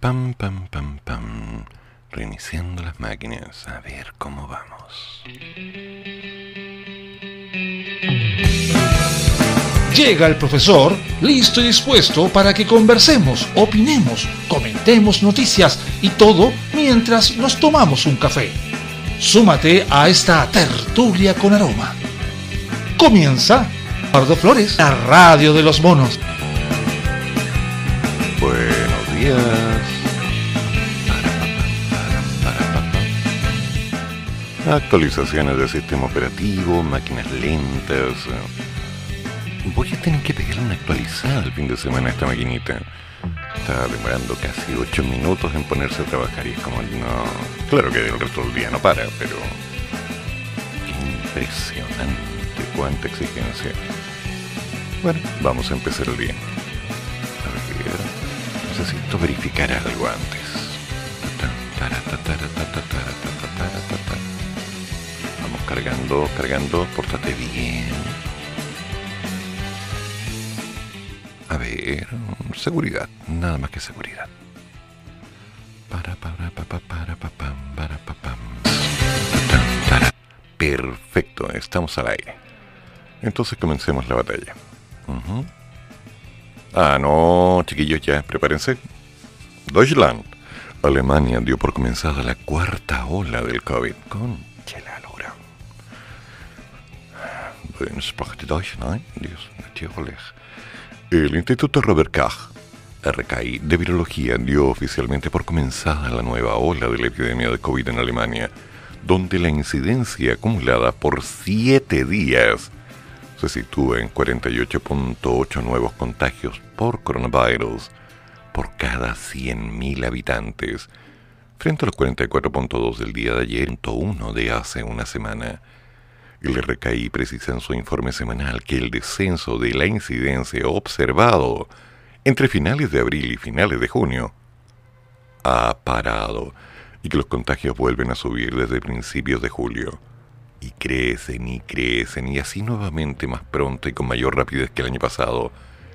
Pam, pam, pam, pam. Reiniciando las máquinas. A ver cómo vamos. Llega el profesor, listo y dispuesto para que conversemos, opinemos, comentemos noticias y todo mientras nos tomamos un café. Súmate a esta tertulia con aroma. Comienza Pardo Flores, la radio de los monos. Actualizaciones del sistema operativo, máquinas lentas. Voy a tener que pegarle una actualizada el fin de semana a esta maquinita. Está demorando casi 8 minutos en ponerse a trabajar y es como, no. Claro que el resto del día no para, pero. Impresionante cuánta exigencia. Bueno, vamos a empezar el día. Necesito verificar algo antes. Vamos cargando, cargando, pórtate bien. A ver, seguridad, nada más que seguridad. Para, para, para, para, para, para, para, Perfecto, estamos al aire. Entonces comencemos la batalla. Ah, no, chiquillos, ya, prepárense. Deutschland. Alemania dio por comenzada la cuarta ola del COVID. Con la lora. El Instituto Robert Koch, RKI, de Virología dio oficialmente por comenzada la nueva ola de la epidemia de COVID en Alemania, donde la incidencia acumulada por siete días se sitúa en 48.8 nuevos contagios por coronavirus por cada 100.000 habitantes, frente a los 44.2 del día de ayer, 1 de hace una semana. El RKI precisa en su informe semanal que el descenso de la incidencia observado entre finales de abril y finales de junio ha parado y que los contagios vuelven a subir desde principios de julio y crecen y crecen y así nuevamente más pronto y con mayor rapidez que el año pasado,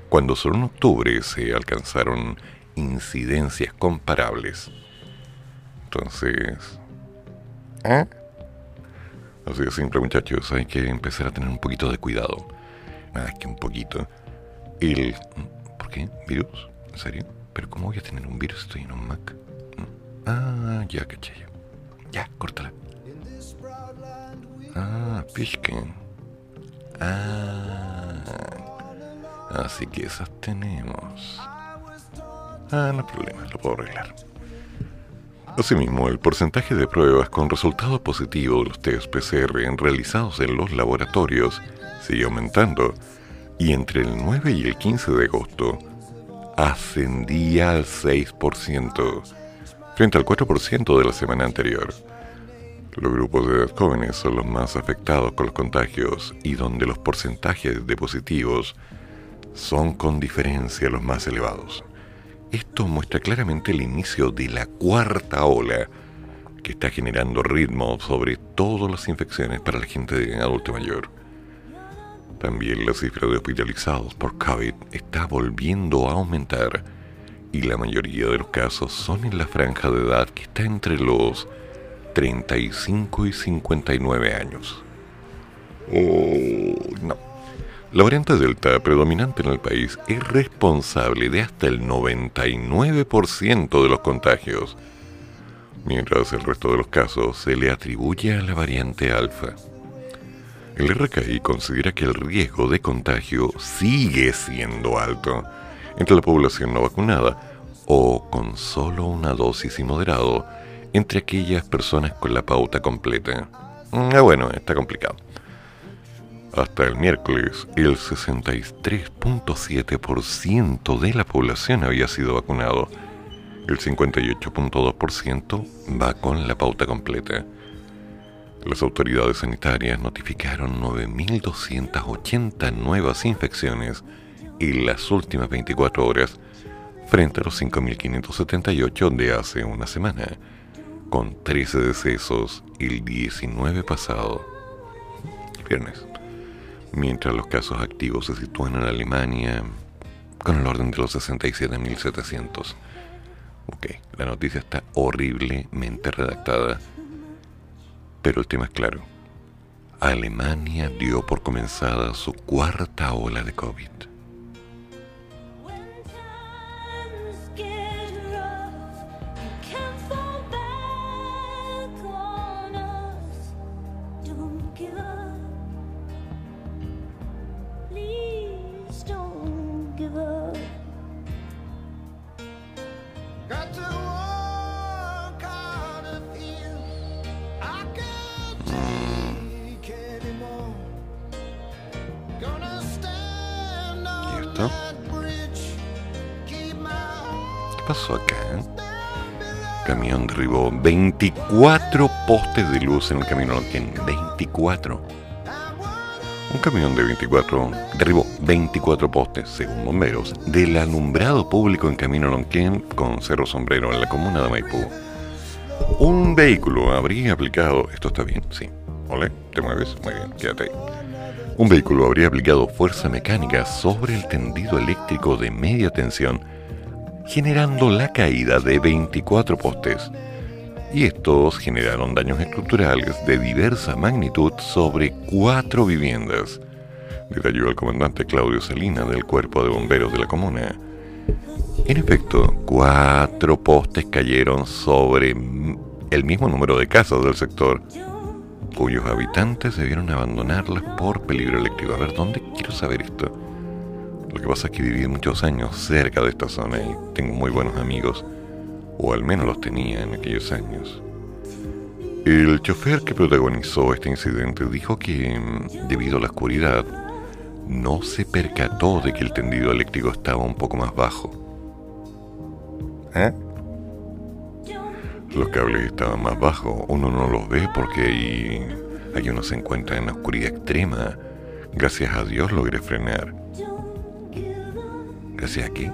cuando solo en octubre se alcanzaron incidencias comparables. Entonces... ¿Eh? Así de simple muchachos, hay que empezar a tener un poquito de cuidado. Nada que un poquito. El... ¿Por qué? ¿Virus? ¿Pero cómo voy a tener un virus? Estoy en un Mac. Ah, ya caché. Ya, córtala. Ah, Pishkin. Ah. Así que esas tenemos. Ah, no hay problema, lo puedo arreglar. Asimismo, el porcentaje de pruebas con resultado positivo de los test PCR realizados en los laboratorios sigue aumentando y entre el 9 y el 15 de agosto ascendía al 6% frente al 4% de la semana anterior. Los grupos de edad jóvenes son los más afectados con los contagios y donde los porcentajes de positivos son con diferencia los más elevados. Esto muestra claramente el inicio de la cuarta ola que está generando ritmo sobre todas las infecciones para la gente de adulto mayor. También la cifra de hospitalizados por COVID está volviendo a aumentar y la mayoría de los casos son en la franja de edad que está entre los 35 y 59 años. Oh, no. La variante Delta predominante en el país es responsable de hasta el 99% de los contagios, mientras el resto de los casos se le atribuye a la variante Alfa. El RKI considera que el riesgo de contagio sigue siendo alto entre la población no vacunada o con solo una dosis y moderado entre aquellas personas con la pauta completa. Ah, bueno, está complicado. Hasta el miércoles, el 63.7% de la población había sido vacunado. El 58.2% va con la pauta completa. Las autoridades sanitarias notificaron 9.280 nuevas infecciones en las últimas 24 horas, frente a los 5.578 de hace una semana con 13 decesos el 19 pasado, viernes, mientras los casos activos se sitúan en Alemania con el orden de los 67.700. Ok. La noticia está horriblemente redactada, pero el tema es claro. Alemania dio por comenzada su cuarta ola de COVID. Camión derribó 24 postes de luz en el camino Lonquén. 24. Un camión de 24 derribó 24 postes, según bomberos, del alumbrado público en Camino Lonquén con Cerro Sombrero en la comuna de Maipú. Un vehículo habría aplicado. Esto está bien, sí. Ole, ¿te mueves? Muy bien, quédate. Un vehículo habría aplicado fuerza mecánica sobre el tendido eléctrico de media tensión generando la caída de 24 postes. Y estos generaron daños estructurales de diversa magnitud sobre cuatro viviendas. Detalló el comandante Claudio Salina del Cuerpo de Bomberos de la comuna. En efecto, cuatro postes cayeron sobre el mismo número de casas del sector, cuyos habitantes debieron abandonarlas por peligro eléctrico. A ver, ¿dónde quiero saber esto? Lo que pasa es que viví muchos años cerca de esta zona y tengo muy buenos amigos, o al menos los tenía en aquellos años. El chofer que protagonizó este incidente dijo que, mm, debido a la oscuridad, no se percató de que el tendido eléctrico estaba un poco más bajo. ¿Eh? Los cables estaban más bajos, uno no los ve porque ahí, ahí uno se encuentra en la oscuridad extrema. Gracias a Dios logré frenar ¿Hacia aquí?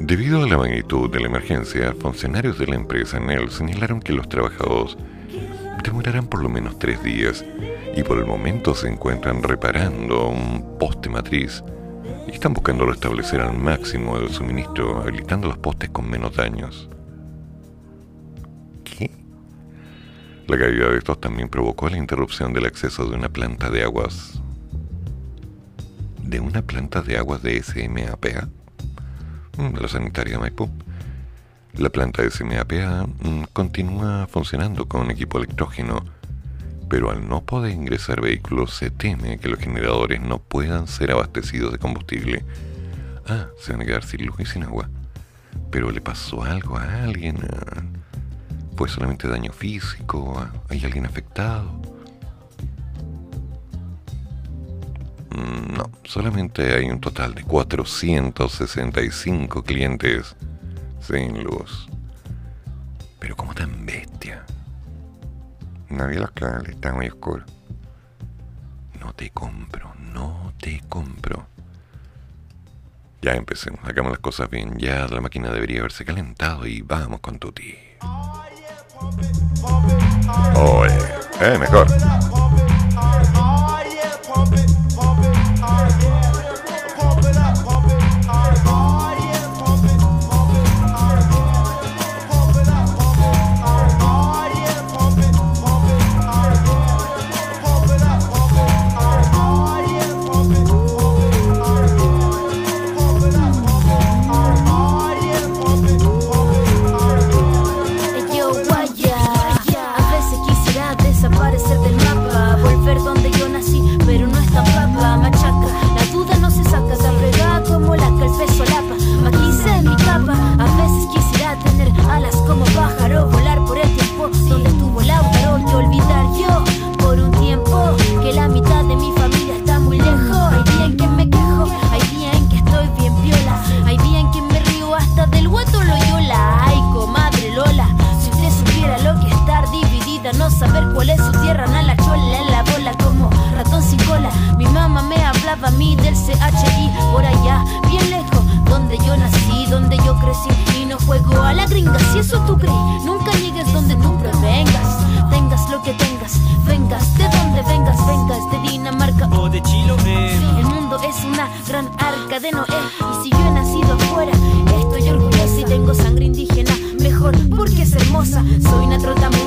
Debido a la magnitud de la emergencia, funcionarios de la empresa NEL señalaron que los trabajadores demorarán por lo menos tres días y por el momento se encuentran reparando un poste matriz y están buscando restablecer al máximo el suministro, habilitando los postes con menos daños. ¿Qué? La caída de estos también provocó la interrupción del acceso de una planta de aguas de una planta de aguas de SMAPA, mm, la sanitaria Maipú. La planta de SMAPA mm, continúa funcionando con equipo electrógeno, pero al no poder ingresar vehículos se teme que los generadores no puedan ser abastecidos de combustible. Ah, se van a quedar sin luz y sin agua. Pero le pasó algo a alguien. ¿Fue solamente daño físico? ¿Hay alguien afectado? No, solamente hay un total de 465 clientes sin luz. Pero como tan bestia. Nadie los clave, está muy oscuro. No te compro, no te compro. Ya empecemos, hagamos las cosas bien. Ya la máquina debería haberse calentado y vamos con Tuti. Oye, eh, mejor. juego a la gringa, si eso tú crees, nunca llegues donde tú provengas. Tengas lo que tengas, vengas de donde vengas, vengas de Dinamarca o de Chiloé. El mundo es una gran arca de Noé, y si yo he nacido afuera, estoy orgullosa y tengo sangre indígena, mejor porque es hermosa, soy una trotamuela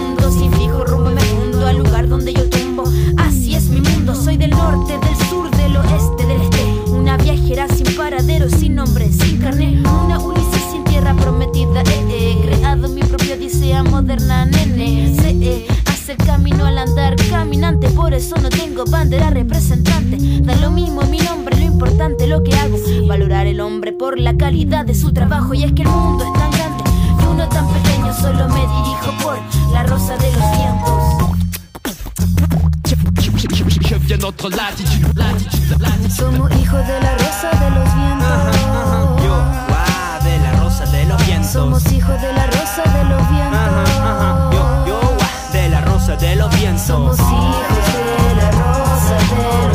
por la calidad de su trabajo. Y es que el mundo es tan grande y uno tan pequeño, solo me dirijo por la rosa de los vientos. Somos hijos de la rosa de los vientos. Yo, de la rosa de los vientos. Somos hijos de la rosa de los vientos de los vientos. Somos hijos de la rosa de los vientos.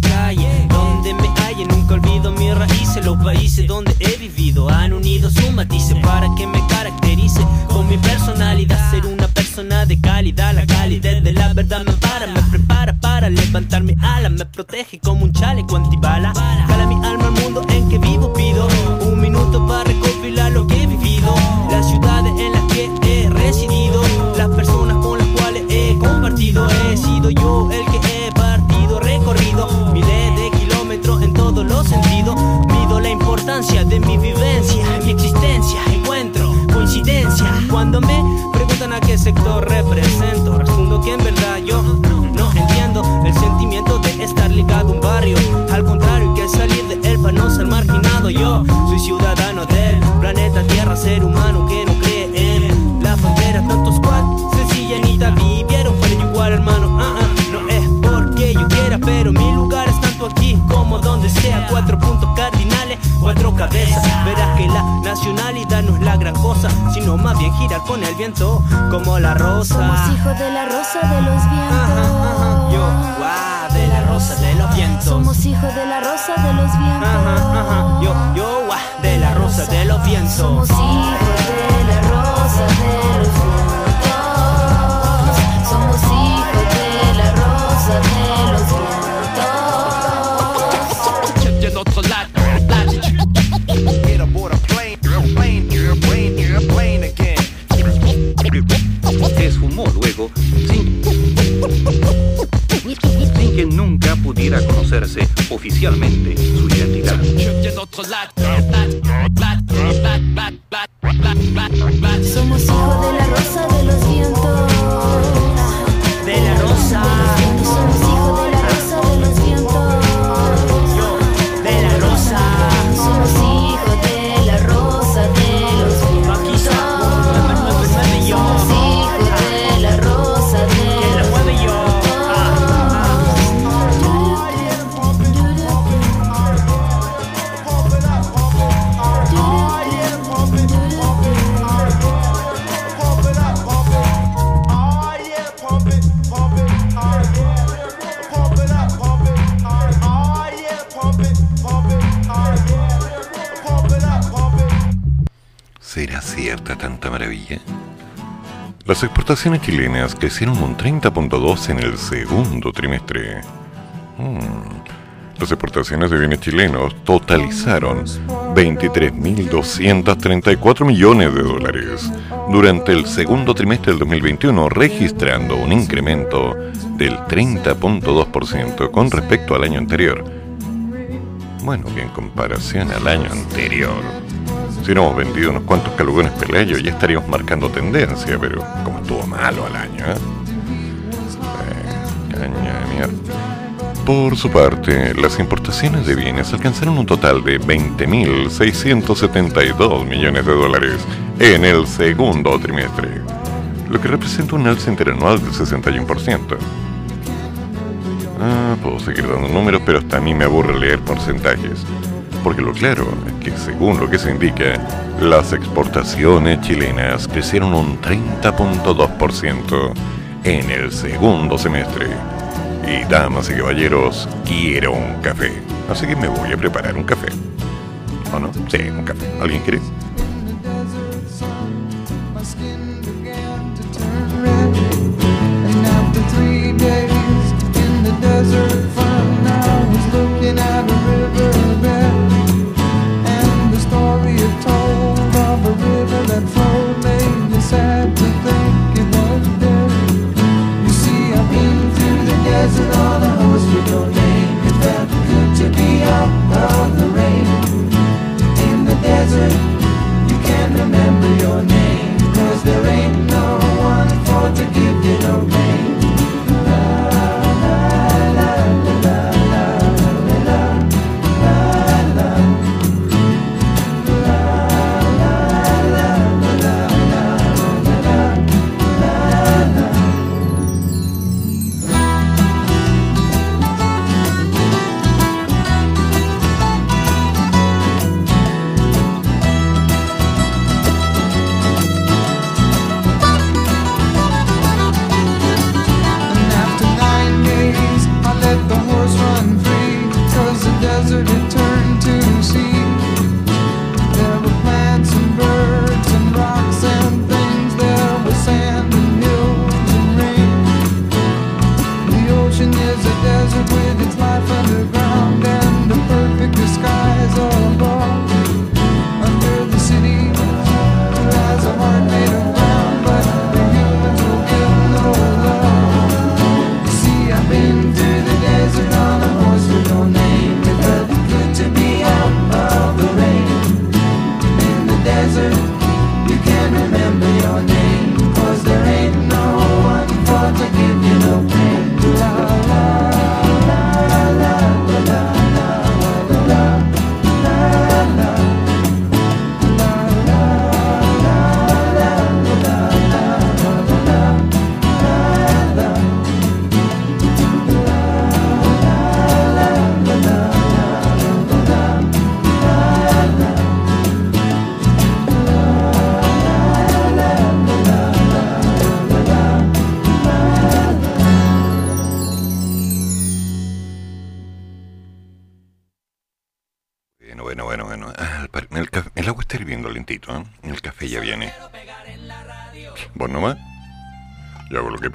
Calle. Donde me halle nunca olvido mis raíces. Los países donde he vivido han unido su matices para que me caracterice con mi personalidad. Ser una persona de calidad. La calidad de la verdad me para, me prepara para levantar mi ala. Me protege como un chaleco antibala. Girar con el viento como la rosa. Somos hijos de la rosa de los vientos. Yo, guau, de la rosa de los vientos. Somos hijos de la rosa de los vientos. Yo, yo, guau, de la rosa de los vientos. Somos hijos oficialmente su identidad. Las exportaciones chilenas crecieron un 30.2 en el segundo trimestre. Mm. Las exportaciones de bienes chilenos totalizaron 23.234 millones de dólares durante el segundo trimestre del 2021, registrando un incremento del 30.2% con respecto al año anterior. Bueno, que en comparación al año anterior, hubiéramos vendido unos cuantos calugones pelayos ya estaríamos marcando tendencia, pero como estuvo malo al año, ¿eh? Por su parte, las importaciones de bienes alcanzaron un total de 20.672 millones de dólares en el segundo trimestre, lo que representa un alza interanual del 61%. Ah, puedo seguir dando números, pero hasta a mí me aburre leer porcentajes. Porque lo claro es que según lo que se indica, las exportaciones chilenas crecieron un 30.2% en el segundo semestre. Y damas y caballeros, quiero un café. Así que me voy a preparar un café. ¿O no? Sí, un café. ¿Alguien quiere? imagine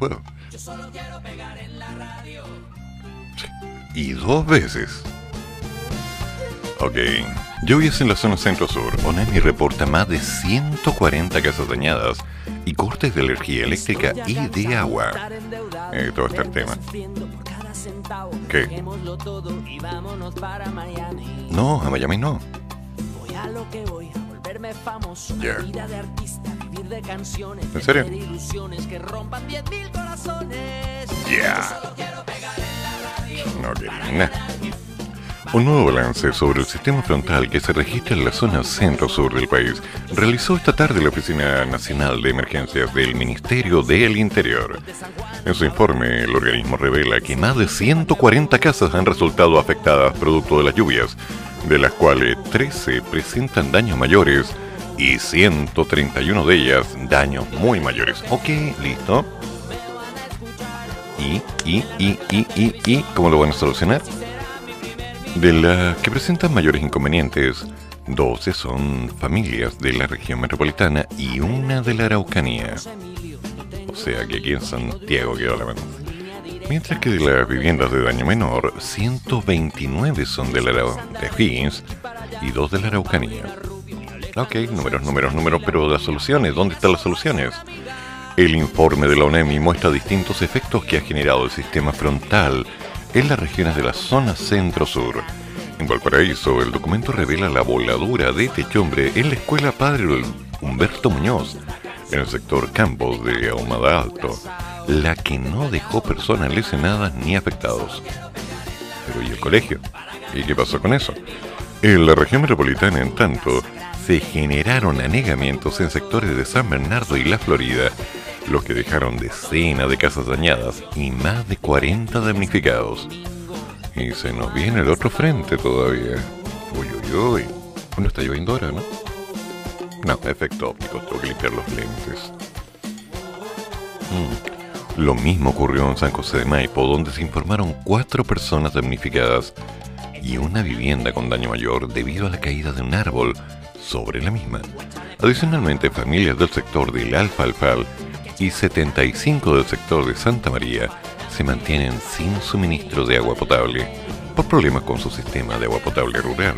Yo. Y dos veces. Ok. Lluvias en la zona centro-sur. ONEMI reporta más de 140 casas dañadas y cortes de energía eléctrica y de agua. Eh, todo este tema. ¿Qué? No, a Miami no. Ya. ¿En serio? Ya. No quería nada. Un nuevo balance sobre el sistema frontal que se registra en la zona centro-sur del país realizó esta tarde la Oficina Nacional de Emergencias del Ministerio del Interior. En su informe, el organismo revela que más de 140 casas han resultado afectadas producto de las lluvias, de las cuales 13 presentan daños mayores y 131 de ellas daños muy mayores. Ok, listo. ¿Y, y, y, y, y, y cómo lo van a solucionar? De las que presentan mayores inconvenientes, 12 son familias de la región metropolitana y una de la Araucanía. O sea que aquí en Santiago quedó la mano. Mientras que de las viviendas de daño menor, 129 son de la de y dos de la Araucanía. Ok, números, números, números, pero las soluciones, ¿dónde están las soluciones? El informe de la ONEMI muestra distintos efectos que ha generado el sistema frontal en las regiones de la zona centro-sur. En Valparaíso, el documento revela la voladura de techumbre en la escuela Padre Humberto Muñoz, en el sector Campos de Ahumada Alto, la que no dejó personas lesionadas ni afectados. Pero ¿y el colegio? ¿Y qué pasó con eso? En la región metropolitana, en tanto, se generaron anegamientos en sectores de San Bernardo y la Florida, los que dejaron decenas de casas dañadas y más de 40 damnificados. Y se nos viene el otro frente todavía. Uy, uy, uy. Bueno, está lloviendo ahora, ¿no? No, efecto óptico, tengo que limpiar los lentes. Mm. Lo mismo ocurrió en San José de Maipo, donde se informaron cuatro personas damnificadas y una vivienda con daño mayor debido a la caída de un árbol sobre la misma. Adicionalmente, familias del sector del Alfalfal y 75 del sector de Santa María se mantienen sin suministro de agua potable por problemas con su sistema de agua potable rural.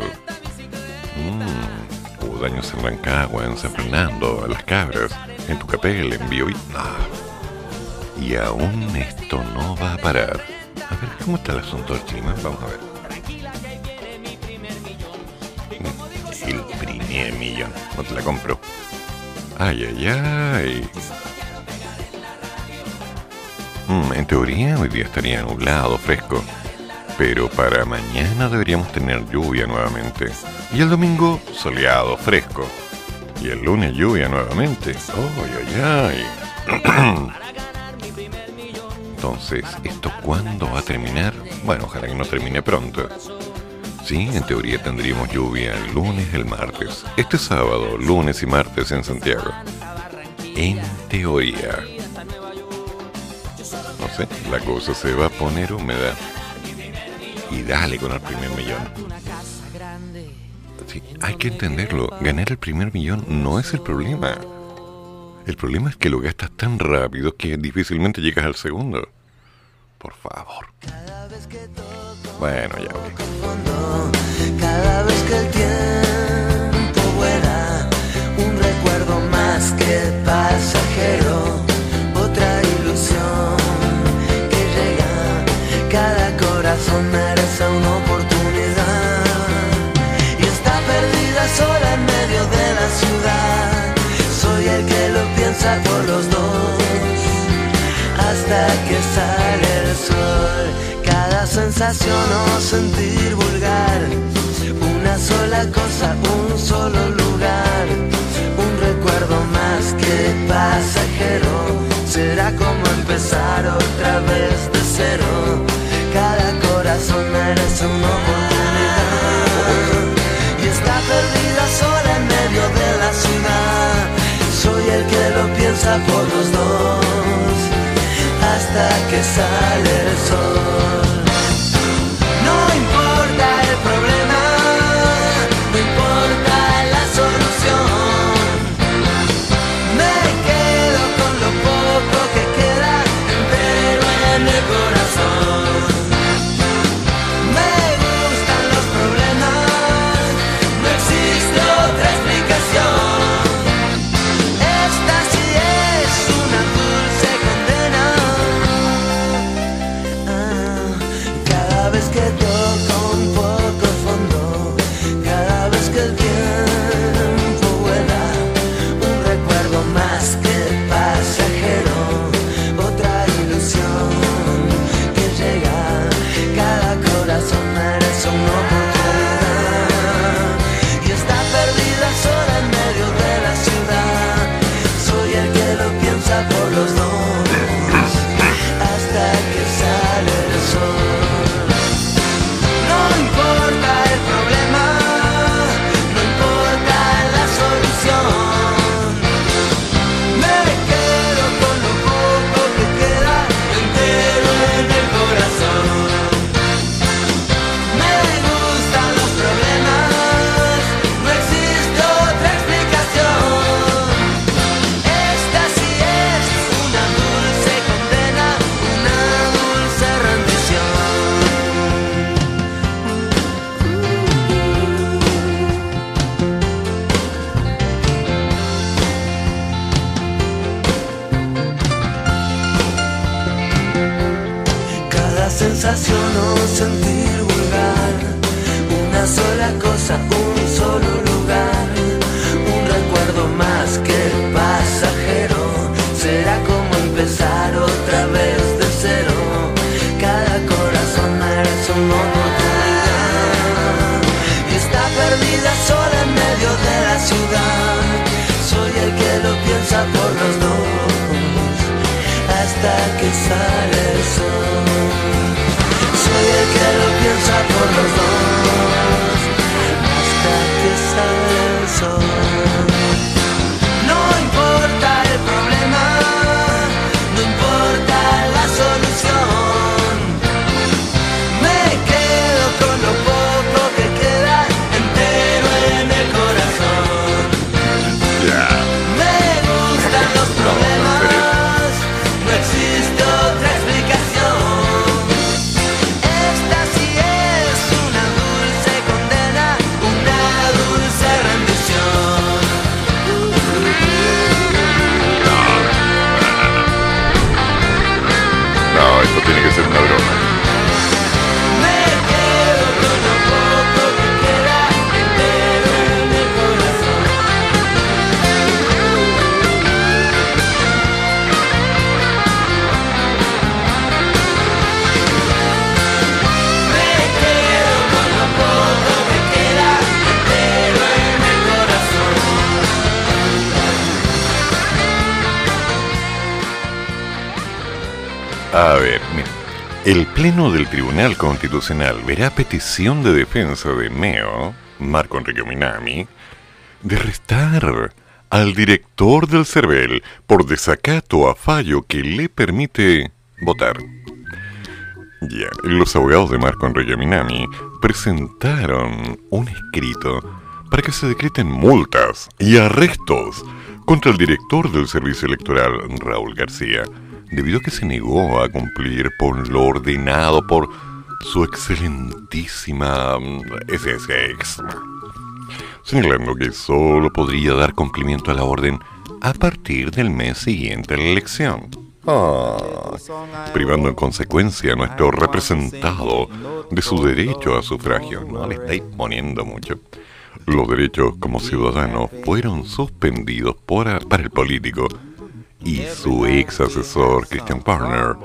Mm, hubo daños en Rancagua, en San Fernando, en Las Cabras, en Tucapel, en Bio ah. Y aún esto no va a parar. A ver, ¿cómo está el asunto del clima? Vamos a ver. Mm, el primer millón. No te la compro. Ay, ay, ay. Mm, en teoría hoy día estaría nublado, fresco. Pero para mañana deberíamos tener lluvia nuevamente. Y el domingo soleado, fresco. Y el lunes lluvia nuevamente. ¡Ay, ay, ay! Entonces, ¿esto cuándo va a terminar? Bueno, ojalá que no termine pronto. Sí, en teoría tendríamos lluvia el lunes, el martes. Este sábado, lunes y martes en Santiago. En teoría la cosa se va a poner húmeda. Y dale con el primer millón. Sí, hay que entenderlo. Ganar el primer millón no es el problema. El problema es que lo gastas tan rápido que difícilmente llegas al segundo. Por favor. Bueno, ya Cada vez que el tiempo vuela, un recuerdo más que pasajero. Merece una oportunidad. Y está perdida sola en medio de la ciudad. Soy el que lo piensa por los dos. Hasta que sale Cada sensación o sentir vulgar, una sola cosa, un solo lugar, un recuerdo más que pasajero. Será como empezar otra vez de cero. Cada corazón merece una oportunidad. Y está perdida sola en medio de la. Soy el que lo piensa por los dos que sale el sol. Tribunal Constitucional verá petición de defensa de Meo, Marco Enrique Minami, de restar al director del CERVEL por desacato a fallo que le permite votar. Ya, los abogados de Marco Enrique Minami presentaron un escrito para que se decreten multas y arrestos contra el director del servicio electoral, Raúl García, debido a que se negó a cumplir por lo ordenado por su excelentísima mm, SSX, señalando que solo podría dar cumplimiento a la orden a partir del mes siguiente a la elección. Ah, privando en consecuencia a nuestro representado de su derecho a sufragio. No le estáis poniendo mucho. Los derechos como ciudadano fueron suspendidos para el político y su ex asesor Christian Partner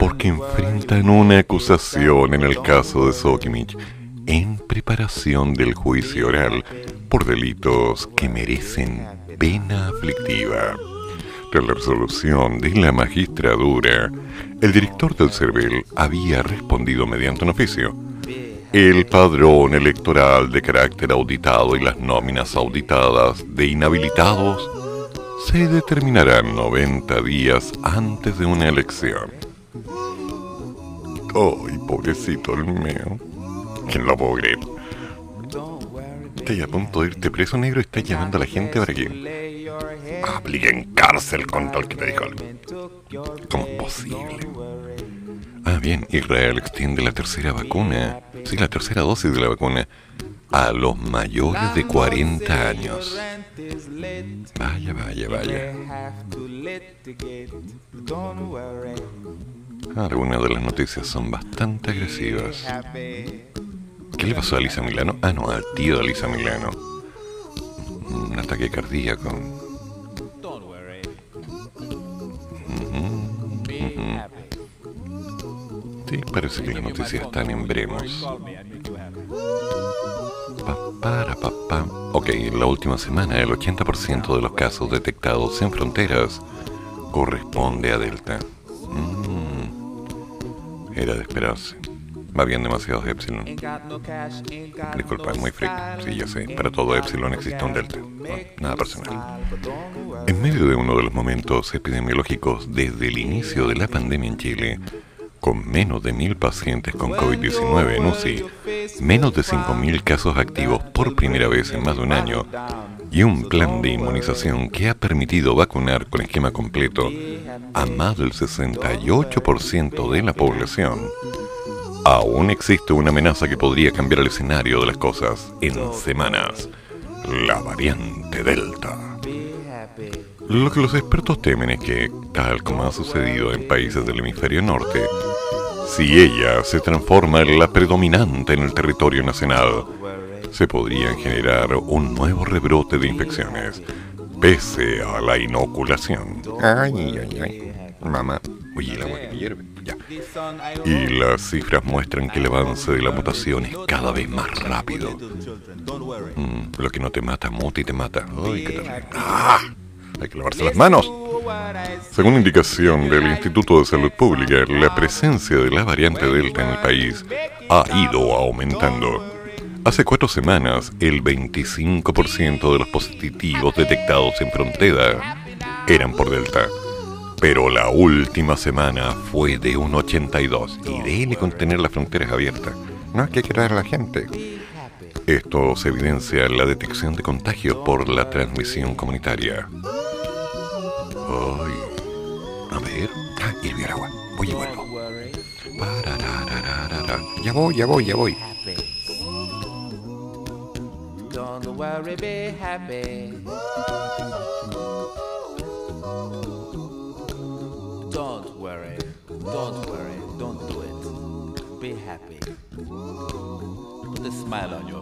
porque enfrentan una acusación en el caso de Sokimich en preparación del juicio oral por delitos que merecen pena aflictiva. Tras la resolución de la magistradura, el director del CERVEL había respondido mediante un oficio. El padrón electoral de carácter auditado y las nóminas auditadas de inhabilitados se determinarán 90 días antes de una elección. ¡Ay, pobrecito el mío! ¿Quién lo puedo creer? Estás a punto de irte preso negro y estás llamando a la gente para que apliquen cárcel contra el que te dijo. ¿Cómo es posible? Ah, bien, Israel extiende la tercera vacuna, sí, la tercera dosis de la vacuna, a los mayores de 40 años. Vaya, vaya, vaya. Algunas de las noticias son bastante agresivas. ¿Qué le pasó a Lisa Milano? Ah, no, al tío de Lisa Milano. Un ataque cardíaco. Sí, parece que las noticias están en bremos. Pa, para, pa, pa. Ok, en la última semana el 80% de los casos detectados en fronteras corresponde a Delta. Mm, Era de esperarse. Va bien demasiados Epsilon. Disculpa, es muy freak. Sí, ya sé. Para todo Epsilon existe un Delta. Nada personal. En medio de uno de los momentos epidemiológicos desde el inicio de la pandemia en Chile, con menos de mil pacientes con COVID-19 en UCI, menos de 5.000 casos activos por primera vez en más de un año, y un plan de inmunización que ha permitido vacunar con esquema completo a más del 68% de la población, aún existe una amenaza que podría cambiar el escenario de las cosas en semanas, la variante Delta. Lo que los expertos temen es que, tal como ha sucedido en países del hemisferio norte, Si ella se transforma en la predominante en el territorio nacional, se podrían generar un nuevo rebrote de infecciones, pese a la inoculación. Ay, ay, ay. Mamá, oye, el agua que me hierve. Ya. Y las cifras muestran que el avance de la mutación es cada vez más rápido. Mm, lo que no te mata, muta y te mata. Ay, qué terrible. ¡Ah! Hay que lavarse las manos. Según indicación del Instituto de Salud Pública, la presencia de la variante Delta en el país ha ido aumentando. Hace cuatro semanas, el 25% de los positivos detectados en frontera eran por Delta. Pero la última semana fue de un 82 y debe contener las fronteras abiertas. No hay que traer a la gente. Esto se evidencia en la detección de contagios por la transmisión comunitaria. Ay, a ver. Ah, hirvió el agua. Voy y vuelvo. Ya voy, ya voy, ya voy. Don't worry. Don't worry, don't do it. Be happy. Put a smile on your.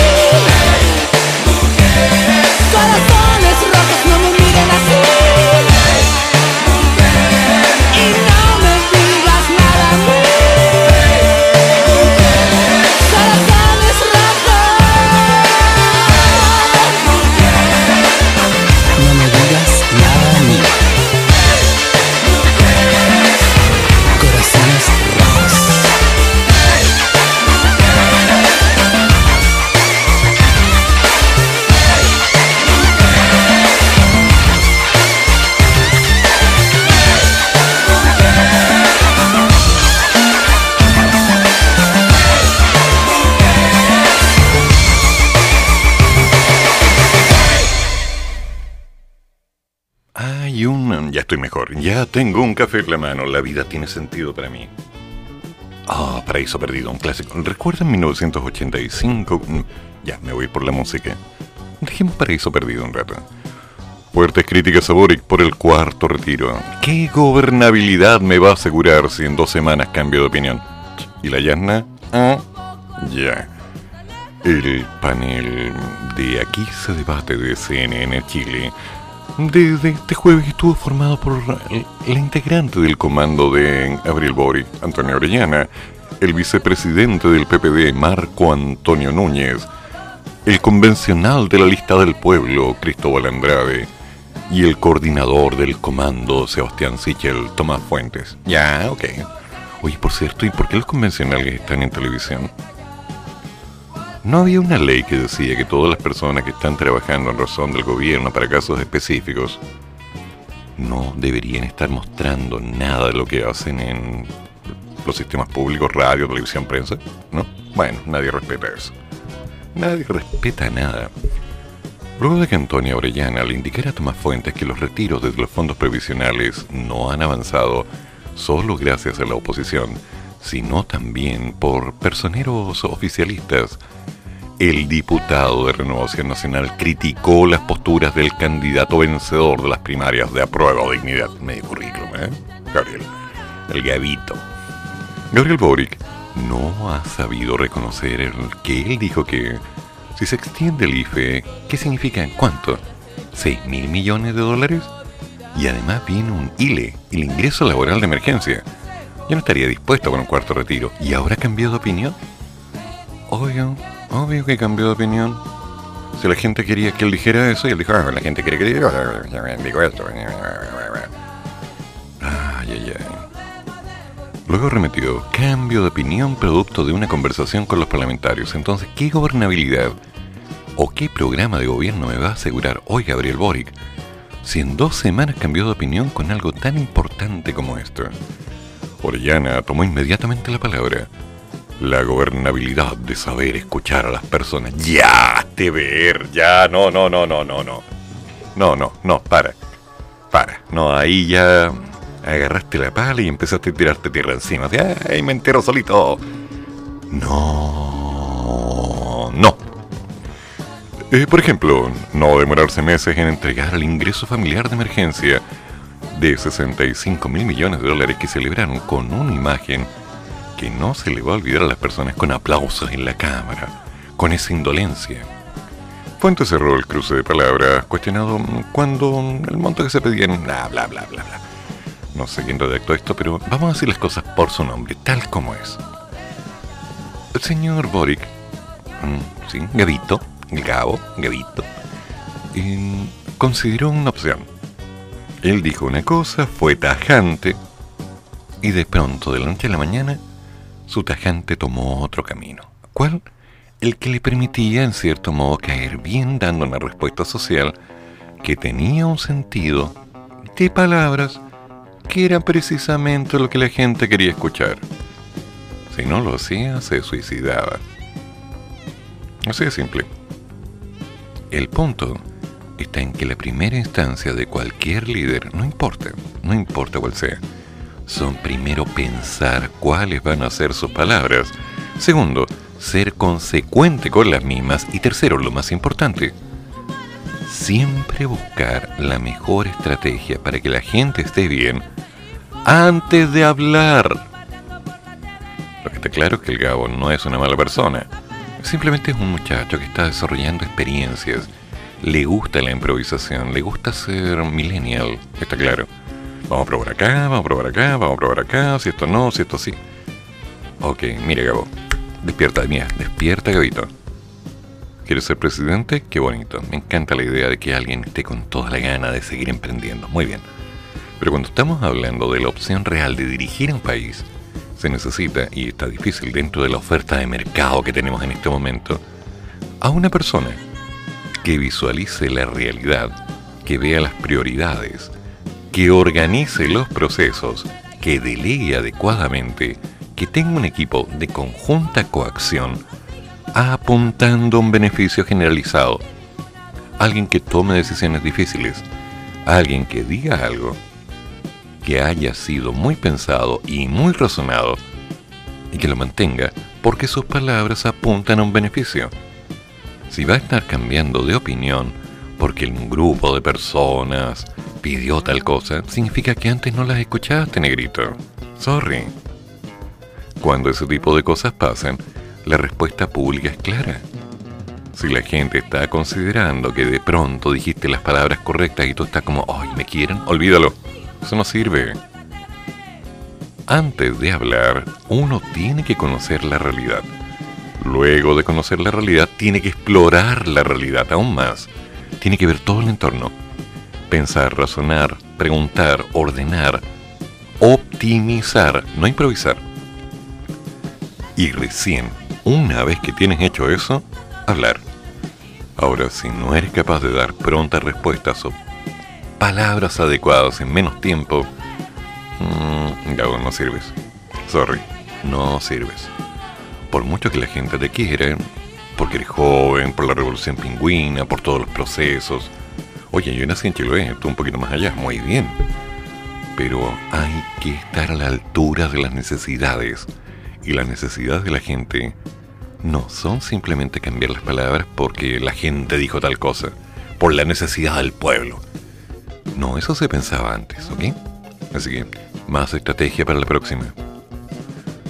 estoy mejor. Ya tengo un café en la mano. La vida tiene sentido para mí. Ah, Paraíso Perdido, un clásico. ¿Recuerdan 1985? Mm, ya, me voy por la música. Dejemos Paraíso Perdido un rato. Fuertes críticas a Boric por el cuarto retiro. ¿Qué gobernabilidad me va a asegurar si en dos semanas cambio de opinión? ¿Y la Yasna? Ah, ya. El panel de Aquí se debate de CNN Chile desde este jueves estuvo formado por la integrante del comando de Abril Boric, Antonio Orellana, el vicepresidente del PPD, Marco Antonio Núñez, el convencional de la lista del pueblo, Cristóbal Andrade, y el coordinador del comando, Sebastián Sichel, Tomás Fuentes. Ya, ok. Oye, por cierto, ¿y por qué los convencionales están en televisión? ¿No había una ley que decía que todas las personas que están trabajando en razón del gobierno para casos específicos no deberían estar mostrando nada de lo que hacen en los sistemas públicos, radio, televisión, prensa? ¿No? Bueno, nadie respeta eso. Nadie respeta nada. Luego de que Antonio Orellana le indicara a Tomás Fuentes que los retiros desde los fondos previsionales no han avanzado solo gracias a la oposición, sino también por personeros oficialistas, el diputado de Renovación Nacional criticó las posturas del candidato vencedor de las primarias de aprueba o dignidad. Medio currículum, ¿eh? Gabriel. El gavito. Gabriel Boric no ha sabido reconocer que él dijo que si se extiende el IFE, ¿qué significa? ¿Cuánto? ¿6 mil millones de dólares? Y además viene un ILE, el ingreso laboral de emergencia. Yo no estaría dispuesto con un cuarto retiro. ¿Y ahora cambió de opinión? Obvio, obvio que cambió de opinión. Si la gente quería que él dijera eso, y él dijo, ah, la gente quiere que diga, digo esto. Ay, ay, ay. Luego remetió, cambio de opinión producto de una conversación con los parlamentarios. Entonces, ¿qué gobernabilidad o qué programa de gobierno me va a asegurar hoy Gabriel Boric si en dos semanas cambió de opinión con algo tan importante como esto? Orellana tomó inmediatamente la palabra. La gobernabilidad de saber escuchar a las personas. Ya, te ver, ya, no, no, no, no, no, no. No, no, no, para. Para. No, ahí ya agarraste la pala y empezaste a tirarte tierra encima. ¡Ay, me entero solito! No, no. Eh, por ejemplo, no demorarse meses en entregar el ingreso familiar de emergencia de 65 mil millones de dólares que celebraron con una imagen que no se le va a olvidar a las personas con aplausos en la cámara, con esa indolencia. Fuentes cerró el cruce de palabras, cuestionado cuando el monto que se pedían, bla, bla, bla, bla, bla. No sé quién redactó esto, pero vamos a decir las cosas por su nombre, tal como es. El señor Boric, mm, sí, Gavito, Gabo, Gavito, eh, consideró una opción. Él dijo una cosa, fue tajante, y de pronto, de la la mañana, su tajante tomó otro camino. ¿Cuál? El que le permitía, en cierto modo, caer bien dando una respuesta social que tenía un sentido de palabras que era precisamente lo que la gente quería escuchar. Si no lo hacía, se suicidaba. Así de simple. El punto está en que la primera instancia de cualquier líder, no importa, no importa cuál sea, son primero pensar cuáles van a ser sus palabras, segundo, ser consecuente con las mismas. Y tercero, lo más importante, siempre buscar la mejor estrategia para que la gente esté bien antes de hablar. Lo que está claro es que el Gabo no es una mala persona, simplemente es un muchacho que está desarrollando experiencias, le gusta la improvisación, le gusta ser millennial, está claro Vamos a probar acá, vamos a probar acá, vamos a probar acá, si esto no, si esto sí. Ok, mire Gabo, despierta, mía, despierta Gabito. ¿Quieres ser presidente? Qué bonito. Me encanta la idea de que alguien esté con toda la gana de seguir emprendiendo. Muy bien. Pero cuando estamos hablando de la opción real de dirigir un país, se necesita, y está difícil dentro de la oferta de mercado que tenemos en este momento, a una persona que visualice la realidad, que vea las prioridades, que organice los procesos, que delegue adecuadamente, que tenga un equipo de conjunta coacción, apuntando un beneficio generalizado. Alguien que tome decisiones difíciles, alguien que diga algo que haya sido muy pensado y muy razonado y que lo mantenga porque sus palabras apuntan a un beneficio. Si va a estar cambiando de opinión porque un grupo de personas pidió tal cosa, significa que antes no las escuchaste, negrito. Sorry. Cuando ese tipo de cosas pasan, la respuesta pública es clara. Si la gente está considerando que de pronto dijiste las palabras correctas y tú estás como, ay, me quieren, olvídalo. Eso no sirve. Antes de hablar, uno tiene que conocer la realidad. Luego de conocer la realidad, tiene que explorar la realidad aún más. Tiene que ver todo el entorno. Pensar, razonar, preguntar, ordenar, optimizar, no improvisar. Y recién, una vez que tienes hecho eso, hablar. Ahora, si no eres capaz de dar prontas respuestas o palabras adecuadas en menos tiempo, mmm, no sirves. Sorry, no sirves. Por mucho que la gente te quiera, porque eres joven, por la revolución pingüina, por todos los procesos. Oye, yo nací en Chiloé, tú un poquito más allá, muy bien. Pero hay que estar a la altura de las necesidades. Y las necesidades de la gente no son simplemente cambiar las palabras porque la gente dijo tal cosa, por la necesidad del pueblo. No, eso se pensaba antes, ¿ok? Así que, más estrategia para la próxima.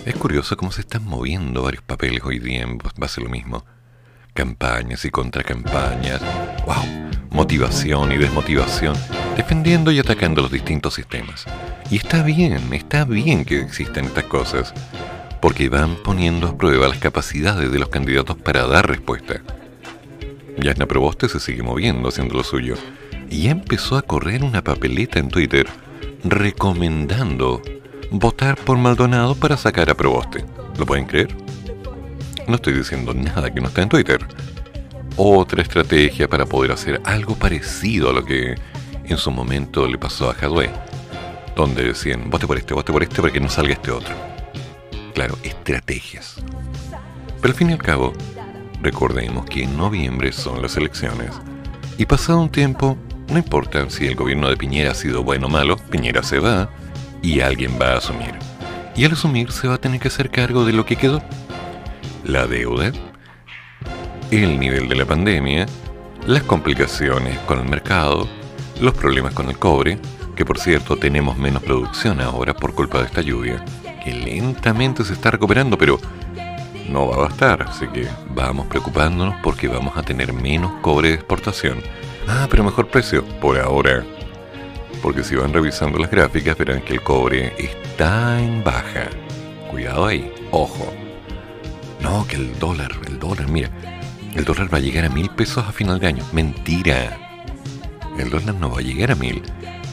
Es curioso cómo se están moviendo varios papeles hoy día base a lo mismo. Campañas y contracampañas. ¡Wow! Motivación y desmotivación. Defendiendo y atacando los distintos sistemas. Y está bien, está bien que existan estas cosas porque van poniendo a prueba las capacidades de los candidatos para dar respuesta. Yasna Proboste se sigue moviendo haciendo lo suyo y empezó a correr una papeleta en Twitter recomendando votar por Maldonado para sacar a Proboste. ¿Lo pueden creer? No estoy diciendo nada que no está en Twitter. Otra estrategia para poder hacer algo parecido a lo que en su momento le pasó a Jadwe, donde decían, vote por este, vote por este para que no salga este otro claro, estrategias. Pero al fin y al cabo, recordemos que en noviembre son las elecciones y pasado un tiempo, no importa si el gobierno de Piñera ha sido bueno o malo, Piñera se va y alguien va a asumir. Y al asumir se va a tener que hacer cargo de lo que quedó. La deuda, el nivel de la pandemia, las complicaciones con el mercado, los problemas con el cobre, que por cierto tenemos menos producción ahora por culpa de esta lluvia, que lentamente se está recuperando, pero no va a bastar, así que vamos preocupándonos porque vamos a tener menos cobre de exportación. Ah, pero mejor precio, por ahora. Porque si van revisando las gráficas verán que el cobre está en baja. Cuidado ahí, ojo. No, que el dólar, el dólar, mira, el dólar va a llegar a mil pesos a final de año. Mentira. El dólar no va a llegar a mil.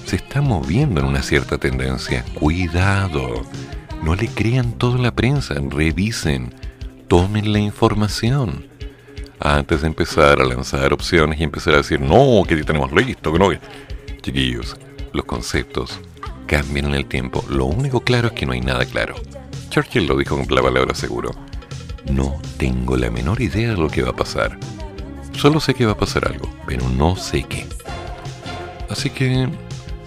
Se está moviendo en una cierta tendencia. Cuidado. No le crean toda la prensa, revisen, tomen la información. Antes de empezar a lanzar opciones y empezar a decir, no, que tenemos listo, que no. Chiquillos, los conceptos cambian en el tiempo. Lo único claro es que no hay nada claro. Churchill lo dijo con la palabra seguro. No tengo la menor idea de lo que va a pasar. Solo sé que va a pasar algo, pero no sé qué. Así que,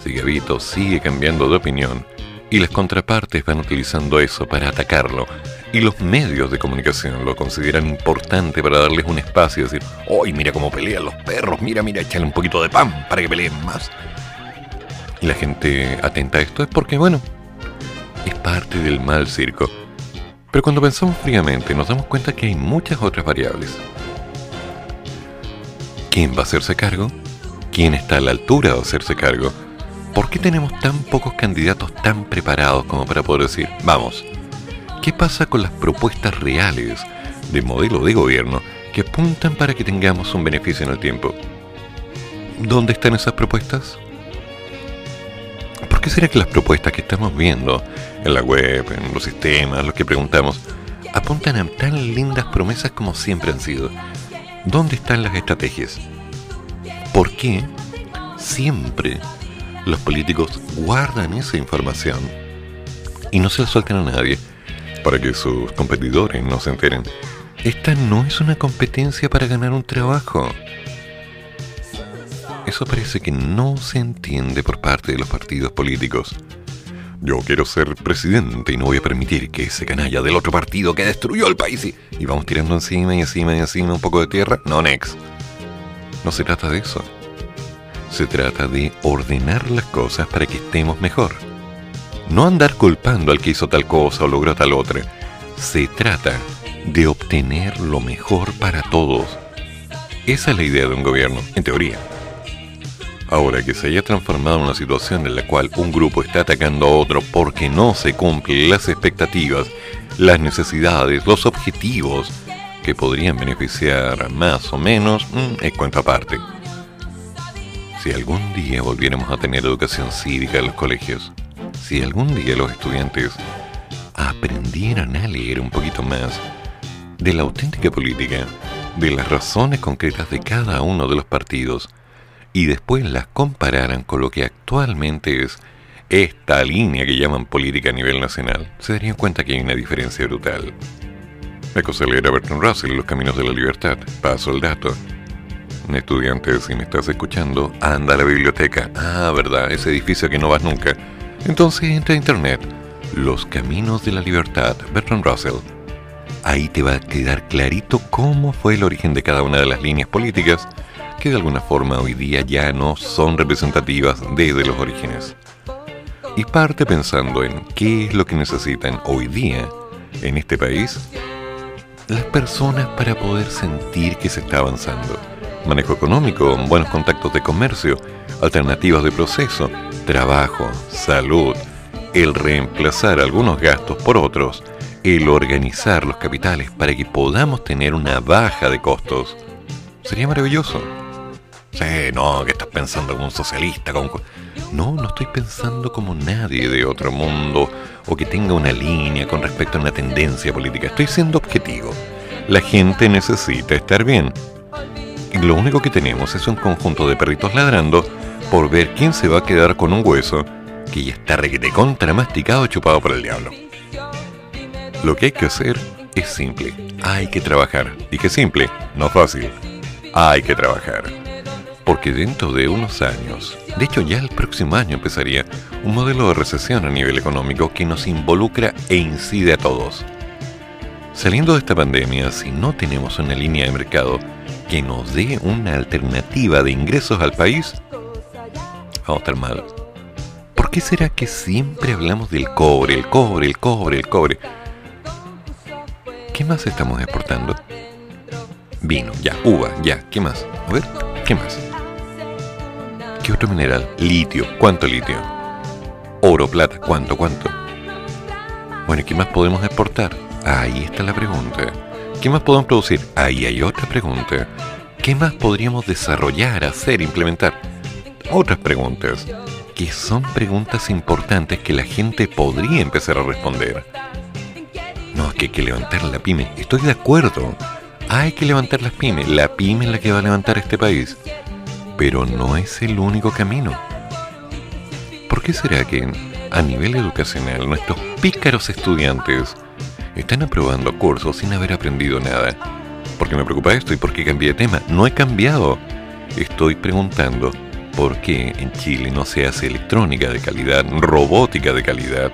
si Gavito sigue cambiando de opinión, y las contrapartes van utilizando eso para atacarlo. Y los medios de comunicación lo consideran importante para darles un espacio y decir, ¡Uy, mira cómo pelean los perros! Mira, mira, échale un poquito de pan para que peleen más. Y la gente atenta a esto es porque, bueno, es parte del mal circo. Pero cuando pensamos fríamente nos damos cuenta que hay muchas otras variables. ¿Quién va a hacerse cargo? ¿Quién está a la altura de hacerse cargo? ¿Por qué tenemos tan pocos candidatos tan preparados como para poder decir, vamos, ¿qué pasa con las propuestas reales de modelo de gobierno que apuntan para que tengamos un beneficio en el tiempo? ¿Dónde están esas propuestas? ¿Por qué será que las propuestas que estamos viendo en la web, en los sistemas, los que preguntamos, apuntan a tan lindas promesas como siempre han sido? ¿Dónde están las estrategias? ¿Por qué siempre los políticos guardan esa información y no se la sueltan a nadie para que sus competidores no se enteren. Esta no es una competencia para ganar un trabajo. Eso parece que no se entiende por parte de los partidos políticos. Yo quiero ser presidente y no voy a permitir que ese canalla del otro partido que destruyó el país y, y vamos tirando encima y encima y encima un poco de tierra. No, next. No se trata de eso. Se trata de ordenar las cosas para que estemos mejor. No andar culpando al que hizo tal cosa o logró tal otra. Se trata de obtener lo mejor para todos. Esa es la idea de un gobierno, en teoría. Ahora que se haya transformado en una situación en la cual un grupo está atacando a otro porque no se cumplen las expectativas, las necesidades, los objetivos que podrían beneficiar más o menos, mm, es cuenta aparte. Si algún día volviéramos a tener educación cívica en los colegios, si algún día los estudiantes aprendieran a leer un poquito más de la auténtica política, de las razones concretas de cada uno de los partidos, y después las compararan con lo que actualmente es esta línea que llaman política a nivel nacional, se darían cuenta que hay una diferencia brutal. Me cosa leer a Bertrand Russell Los Caminos de la Libertad. Paso el dato. Estudiante, si me estás escuchando, anda a la biblioteca. Ah, verdad, ese edificio que no vas nunca. Entonces entra a internet. Los Caminos de la Libertad, Bertrand Russell. Ahí te va a quedar clarito cómo fue el origen de cada una de las líneas políticas que de alguna forma hoy día ya no son representativas desde los orígenes. Y parte pensando en qué es lo que necesitan hoy día en este país las personas para poder sentir que se está avanzando. Manejo económico, buenos contactos de comercio, alternativas de proceso, trabajo, salud, el reemplazar algunos gastos por otros, el organizar los capitales para que podamos tener una baja de costos. Sería maravilloso. Sí, no, que estás pensando como un socialista. Como... No, no estoy pensando como nadie de otro mundo o que tenga una línea con respecto a una tendencia política. Estoy siendo objetivo. La gente necesita estar bien. Y lo único que tenemos es un conjunto de perritos ladrando por ver quién se va a quedar con un hueso que ya está requete contra masticado chupado por el diablo. Lo que hay que hacer es simple. Hay que trabajar. Dije simple, no fácil. Hay que trabajar porque dentro de unos años, de hecho ya el próximo año empezaría un modelo de recesión a nivel económico que nos involucra e incide a todos. Saliendo de esta pandemia, si no tenemos una línea de mercado que nos dé una alternativa de ingresos al país, vamos a estar mal. ¿Por qué será que siempre hablamos del cobre, el cobre, el cobre, el cobre? ¿Qué más estamos exportando? Vino, ya, uva, ya, ¿qué más? A ver, ¿qué más? ¿Qué otro mineral? Litio. ¿Cuánto litio? Oro, plata. ¿Cuánto, cuánto? Bueno, ¿y qué más podemos exportar? Ahí está la pregunta. ¿Qué más podemos producir? Ahí hay otra pregunta. ¿Qué más podríamos desarrollar, hacer, implementar? Otras preguntas. Que son preguntas importantes que la gente podría empezar a responder. No, es que hay que levantar la pyme. Estoy de acuerdo. Hay que levantar las pymes. La pyme es la que va a levantar este país pero no es el único camino. ¿Por qué será que a nivel educacional nuestros pícaros estudiantes están aprobando cursos sin haber aprendido nada? ¿Por qué me preocupa esto y por qué cambié de tema? No he cambiado. Estoy preguntando por qué en Chile no se hace electrónica de calidad, robótica de calidad.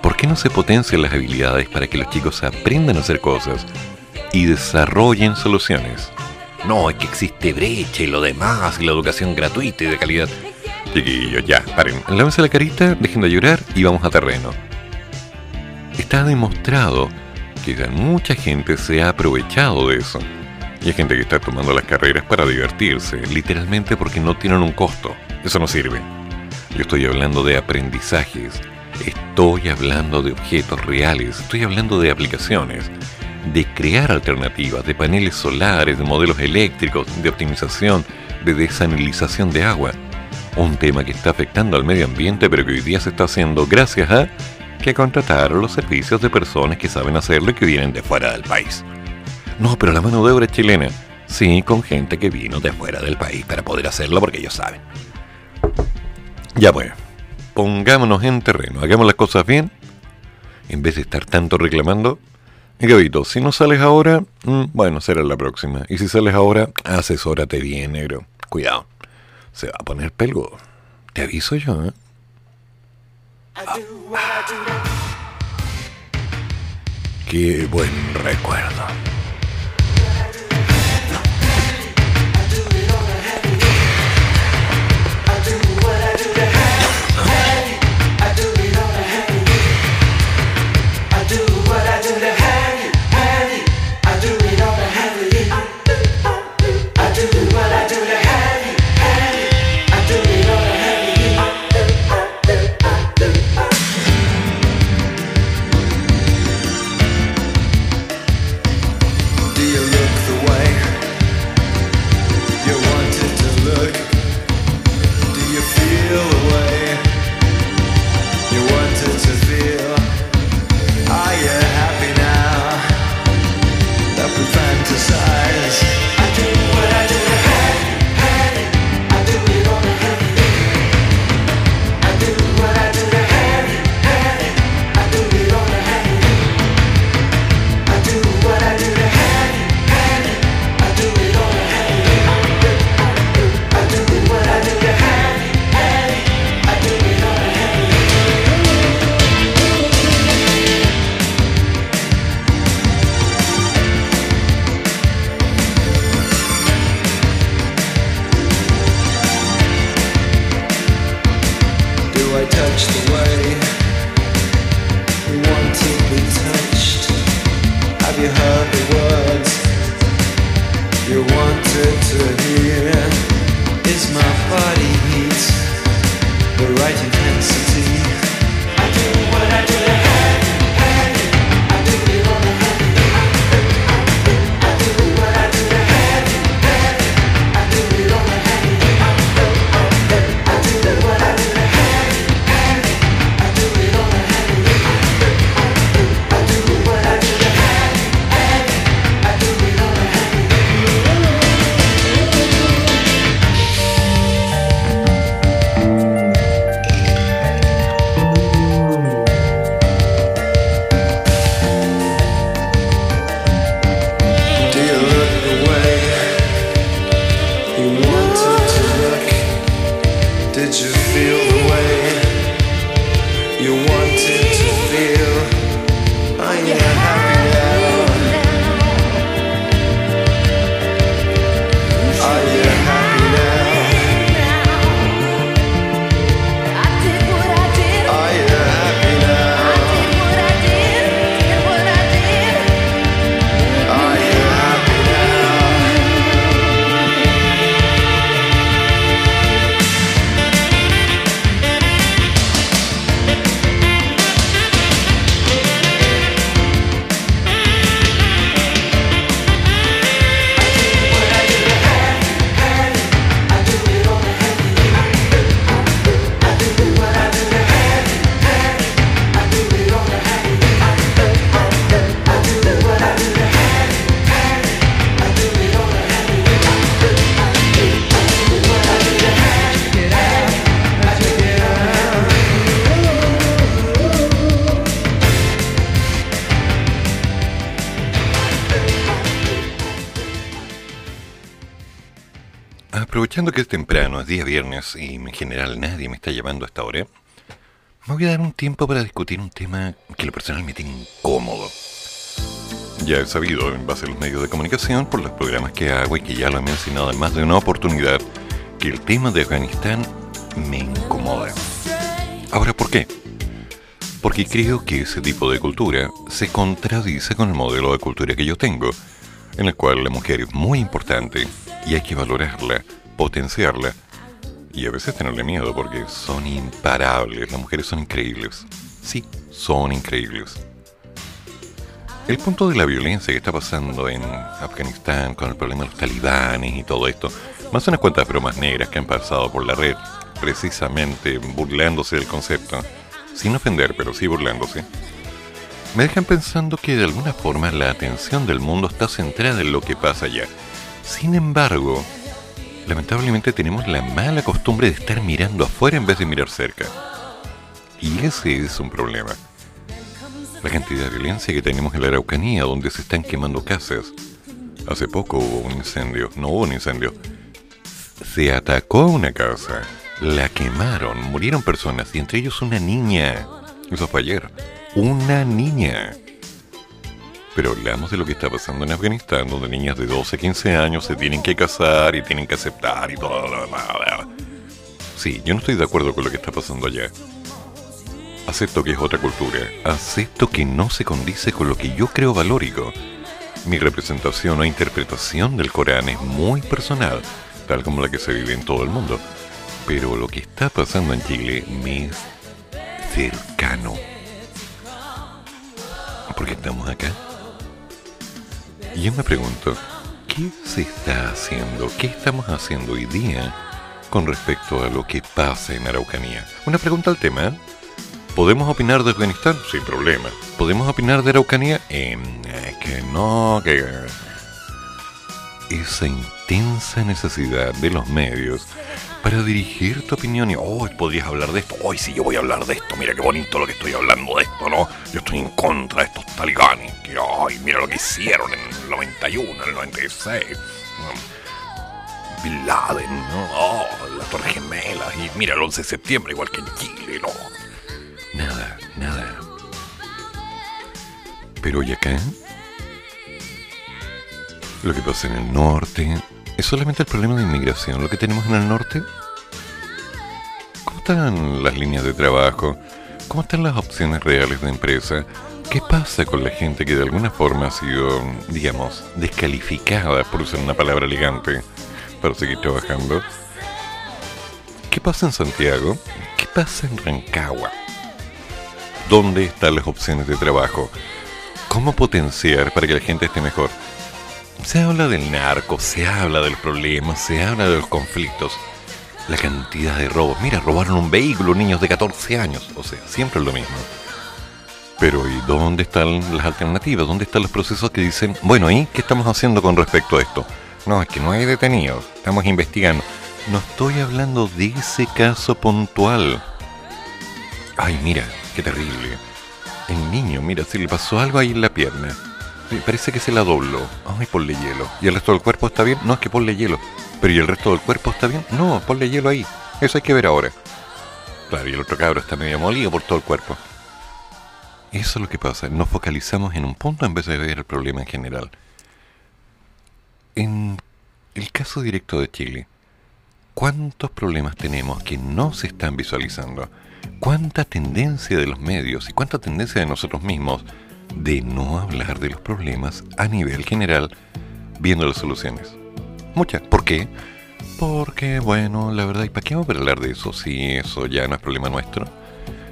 ¿Por qué no se potencian las habilidades para que los chicos aprendan a hacer cosas y desarrollen soluciones? No, es que existe brecha y lo demás, y la educación gratuita y de calidad. Chiquillos, ya, paren, lávense la carita, dejen de llorar y vamos a terreno. Está demostrado que mucha gente se ha aprovechado de eso. Y hay gente que está tomando las carreras para divertirse, literalmente porque no tienen un costo. Eso no sirve. Yo estoy hablando de aprendizajes, estoy hablando de objetos reales, estoy hablando de aplicaciones de crear alternativas, de paneles solares, de modelos eléctricos, de optimización, de desanilización de agua. Un tema que está afectando al medio ambiente, pero que hoy día se está haciendo gracias a que contrataron los servicios de personas que saben hacerlo y que vienen de fuera del país. No, pero la mano de obra es chilena. Sí, con gente que vino de fuera del país para poder hacerlo porque ellos saben. Ya pues, pongámonos en terreno, hagamos las cosas bien. En vez de estar tanto reclamando, Gabito, si no sales ahora, mm, bueno, será la próxima. Y si sales ahora, asesórate bien, negro. Cuidado, se va a poner peludo. Te aviso yo, ¿eh? Qué buen recuerdo. Es temprano, es día viernes y en general nadie me está llamando a esta hora, me voy a dar un tiempo para discutir un tema que lo personal me tiene incómodo. Ya he sabido, en base a los medios de comunicación, por los programas que hago y que ya lo he mencionado en más de una oportunidad, que el tema de Afganistán me incomoda. Ahora, ¿por qué? Porque creo que ese tipo de cultura se contradice con el modelo de cultura que yo tengo, en el cual la mujer es muy importante y hay que valorarla potenciarla y a veces tenerle miedo porque son imparables, las mujeres son increíbles. Sí, son increíbles. El punto de la violencia que está pasando en Afganistán con el problema de los talibanes y todo esto, más unas cuantas bromas negras que han pasado por la red, precisamente burlándose del concepto, sin ofender, pero sí burlándose, me dejan pensando que de alguna forma la atención del mundo está centrada en lo que pasa allá. Sin embargo, lamentablemente tenemos la mala costumbre de estar mirando afuera en vez de mirar cerca. Y ese es un problema. La cantidad de violencia que tenemos en la Araucanía, donde se están quemando casas. Hace poco hubo un incendio, no hubo un incendio. Se atacó una casa La quemaron, murieron personas y entre ellos una niña. Eso fue ayer. Una niña. Pero hablamos de lo que está pasando en Afganistán, donde niñas de 12, 15 años se tienen que casar y tienen que aceptar y todo lo demás. Sí, yo no estoy de acuerdo con lo que está pasando allá. Acepto que es otra cultura. Acepto que no se condice con lo que yo creo valórico. Mi representación o interpretación del Corán es muy personal, tal como la que se vive en todo el mundo. Pero lo que está pasando en Chile me es cercano. Porque estamos acá. Y yo me pregunto, ¿qué se está haciendo? ¿Qué estamos haciendo hoy día con respecto a lo que pasa en Araucanía? Una pregunta al tema. ¿eh? ¿Podemos opinar de Afganistán? Sin problema. ¿Podemos opinar de Araucanía? Eh, que no, que... Esa intensa necesidad de los medios para dirigir tu opinión y, oh, podrías hablar de esto, hoy sí yo voy a hablar de esto, mira qué bonito lo que estoy hablando de esto, ¿no? Yo estoy en contra de estos talibanes, que, ay, mira lo que hicieron en el 91, en el 96. Bin Laden, ¿no? Oh, las Torres Gemelas, y mira el 11 de septiembre, igual que en Chile, ¿no? Nada, nada. Pero ¿y acá? Lo que pasa en el norte, ¿Es solamente el problema de inmigración lo que tenemos en el norte? ¿Cómo están las líneas de trabajo? ¿Cómo están las opciones reales de empresa? ¿Qué pasa con la gente que de alguna forma ha sido, digamos, descalificada, por usar una palabra elegante, para seguir trabajando? ¿Qué pasa en Santiago? ¿Qué pasa en Rancagua? ¿Dónde están las opciones de trabajo? ¿Cómo potenciar para que la gente esté mejor? Se habla del narco, se habla del problema, se habla de los conflictos. La cantidad de robos. Mira, robaron un vehículo niños de 14 años. O sea, siempre es lo mismo. Pero ¿y dónde están las alternativas? ¿Dónde están los procesos que dicen, bueno, ¿y qué estamos haciendo con respecto a esto? No, es que no hay detenidos. Estamos investigando. No estoy hablando de ese caso puntual. Ay, mira, qué terrible. El niño, mira, si le pasó algo ahí en la pierna parece que se la dobló. Ay, ponle hielo. ¿Y el resto del cuerpo está bien? No, es que ponle hielo. ¿Pero y el resto del cuerpo está bien? No, ponle hielo ahí. Eso hay que ver ahora. Claro, y el otro cabro está medio molido por todo el cuerpo. Eso es lo que pasa. Nos focalizamos en un punto en vez de ver el problema en general. En el caso directo de Chile, ¿cuántos problemas tenemos que no se están visualizando? ¿Cuánta tendencia de los medios y cuánta tendencia de nosotros mismos de no hablar de los problemas a nivel general, viendo las soluciones. Muchas. ¿Por qué? Porque, bueno, la verdad, ¿y para qué vamos a hablar de eso si eso ya no es problema nuestro?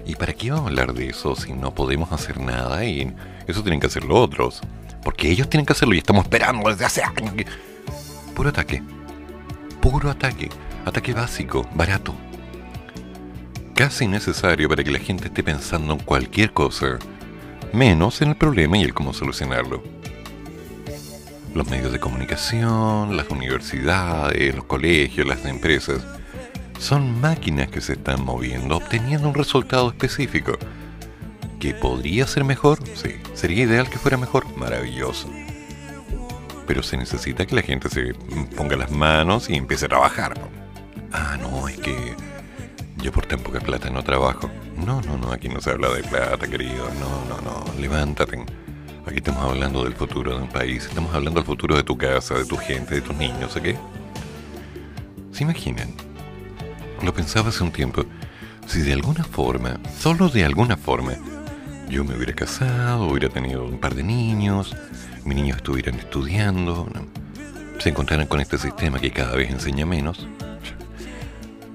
¿Y para qué vamos a hablar de eso si no podemos hacer nada y eso tienen que hacerlo otros? Porque ellos tienen que hacerlo y estamos esperando desde hace años. Puro ataque. Puro ataque. Ataque básico, barato. Casi necesario para que la gente esté pensando en cualquier cosa menos en el problema y el cómo solucionarlo. Los medios de comunicación, las universidades, los colegios, las empresas, son máquinas que se están moviendo obteniendo un resultado específico. ¿Que podría ser mejor? Sí. ¿Sería ideal que fuera mejor? Maravilloso. Pero se necesita que la gente se ponga las manos y empiece a trabajar. Ah, no, es que yo por tan poca plata no trabajo. No, no, no, aquí no se habla de plata, querido. No, no, no, levántate. Aquí estamos hablando del futuro de un país. Estamos hablando del futuro de tu casa, de tu gente, de tus niños, ¿ok? ¿Se imaginan? Lo pensaba hace un tiempo. Si de alguna forma, solo de alguna forma, yo me hubiera casado, hubiera tenido un par de niños, mis niños estuvieran estudiando, se encontraran con este sistema que cada vez enseña menos,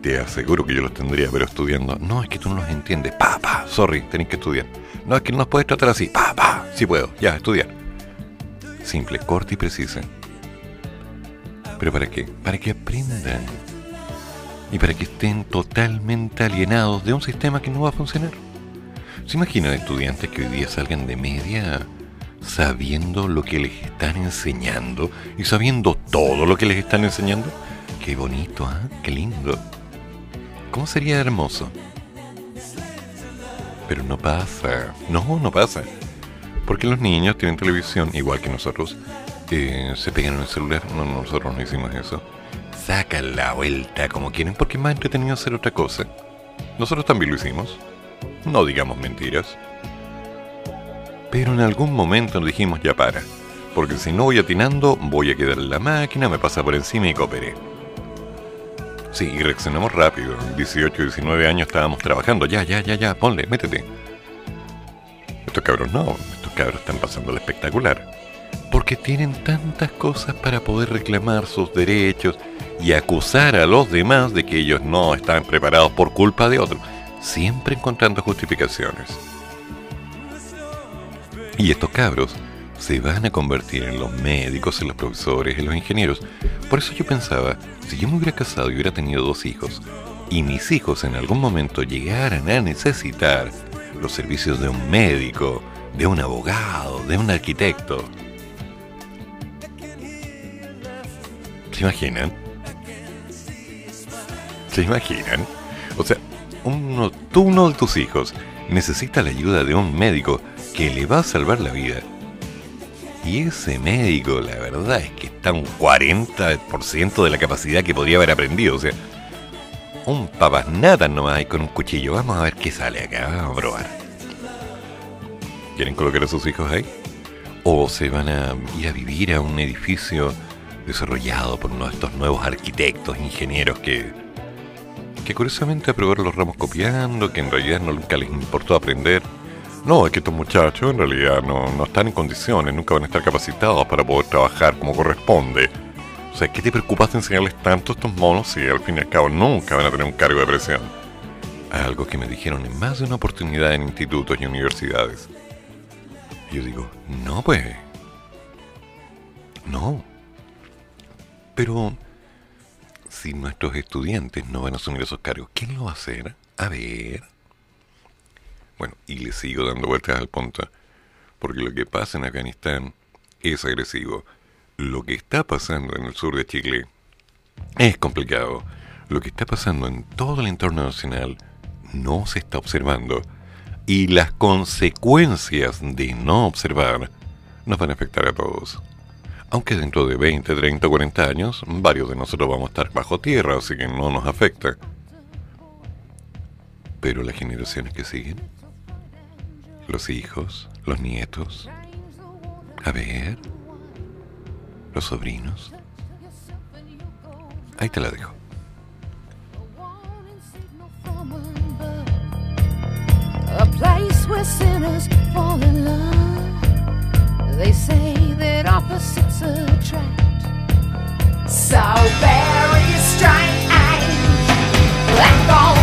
te aseguro que yo los tendría, pero estudiando. No, es que tú no los entiendes. Papá, sorry, tenés que estudiar. No, es que no nos puedes tratar así. Papá, sí puedo, ya, estudiar. Simple, corta y precisa. ¿Pero para qué? Para que aprendan. Y para que estén totalmente alienados de un sistema que no va a funcionar. ¿Se imaginan estudiantes que hoy día salgan de media sabiendo lo que les están enseñando y sabiendo todo lo que les están enseñando? Qué bonito, ¿ah? Qué lindo. ¿Cómo sería hermoso? Pero no pasa. No, no pasa. Porque los niños tienen televisión, igual que nosotros. se pegan en el celular. No, nosotros no hicimos eso. sacan la vuelta como quieren porque es más entretenido hacer otra cosa. Nosotros también lo hicimos. No digamos mentiras. Pero en algún momento nos dijimos ya para. Porque si no voy atinando, voy a quedar en la máquina, me pasa por encima y cooperé. Sí, y reaccionamos rápido. 18, 19 años estábamos trabajando. Ya, ya, ya, ya, ponle, métete. Estos cabros no, estos cabros están pasando espectacular. Porque tienen tantas cosas para poder reclamar sus derechos y acusar a los demás de que ellos no están preparados por culpa de otros. Siempre encontrando justificaciones. Y estos cabros se van a convertir en los médicos, en los profesores, en los ingenieros. Por eso yo pensaba, si yo me hubiera casado y hubiera tenido dos hijos, y mis hijos en algún momento llegaran a necesitar los servicios de un médico, de un abogado, de un arquitecto, ¿se imaginan? ¿Se imaginan? O sea, uno, tú, uno de tus hijos, necesita la ayuda de un médico que le va a salvar la vida y ese médico, la verdad es que está un 40% de la capacidad que podría haber aprendido. O sea, un papas nada nomás hay con un cuchillo. Vamos a ver qué sale acá. Vamos a probar. ¿Quieren colocar a sus hijos ahí? ¿O se van a ir a vivir a un edificio desarrollado por uno de estos nuevos arquitectos, ingenieros que, que curiosamente aprobaron los ramos copiando, que en realidad nunca les importó aprender? No, es que estos muchachos en realidad no, están en condiciones, nunca van a estar capacitados para poder trabajar como corresponde. O sea, ¿qué te preocupas de enseñarles tanto a estos monos si al fin y al cabo nunca van a tener un cargo de presión? Algo que me dijeron en más de una oportunidad en institutos y universidades. Y yo digo, no pues. No. Pero si nuestros estudiantes no van a asumir esos cargos, ¿quién lo va a hacer? A ver. Bueno, y le sigo dando vueltas al punto, porque lo que pasa en Afganistán es agresivo. Lo que está pasando en el sur de Chile es complicado. Lo que está pasando en todo el entorno nacional no se está observando. Y las consecuencias de no observar nos van a afectar a todos. Aunque dentro de 20, 30, 40 años, varios de nosotros vamos a estar bajo tierra, así que no nos afecta. Pero las generaciones que siguen los hijos, los nietos, a ver, los sobrinos. Ahí te la dejo. A place where sinners fall in love. They say that opposites attract. So very. Black on black.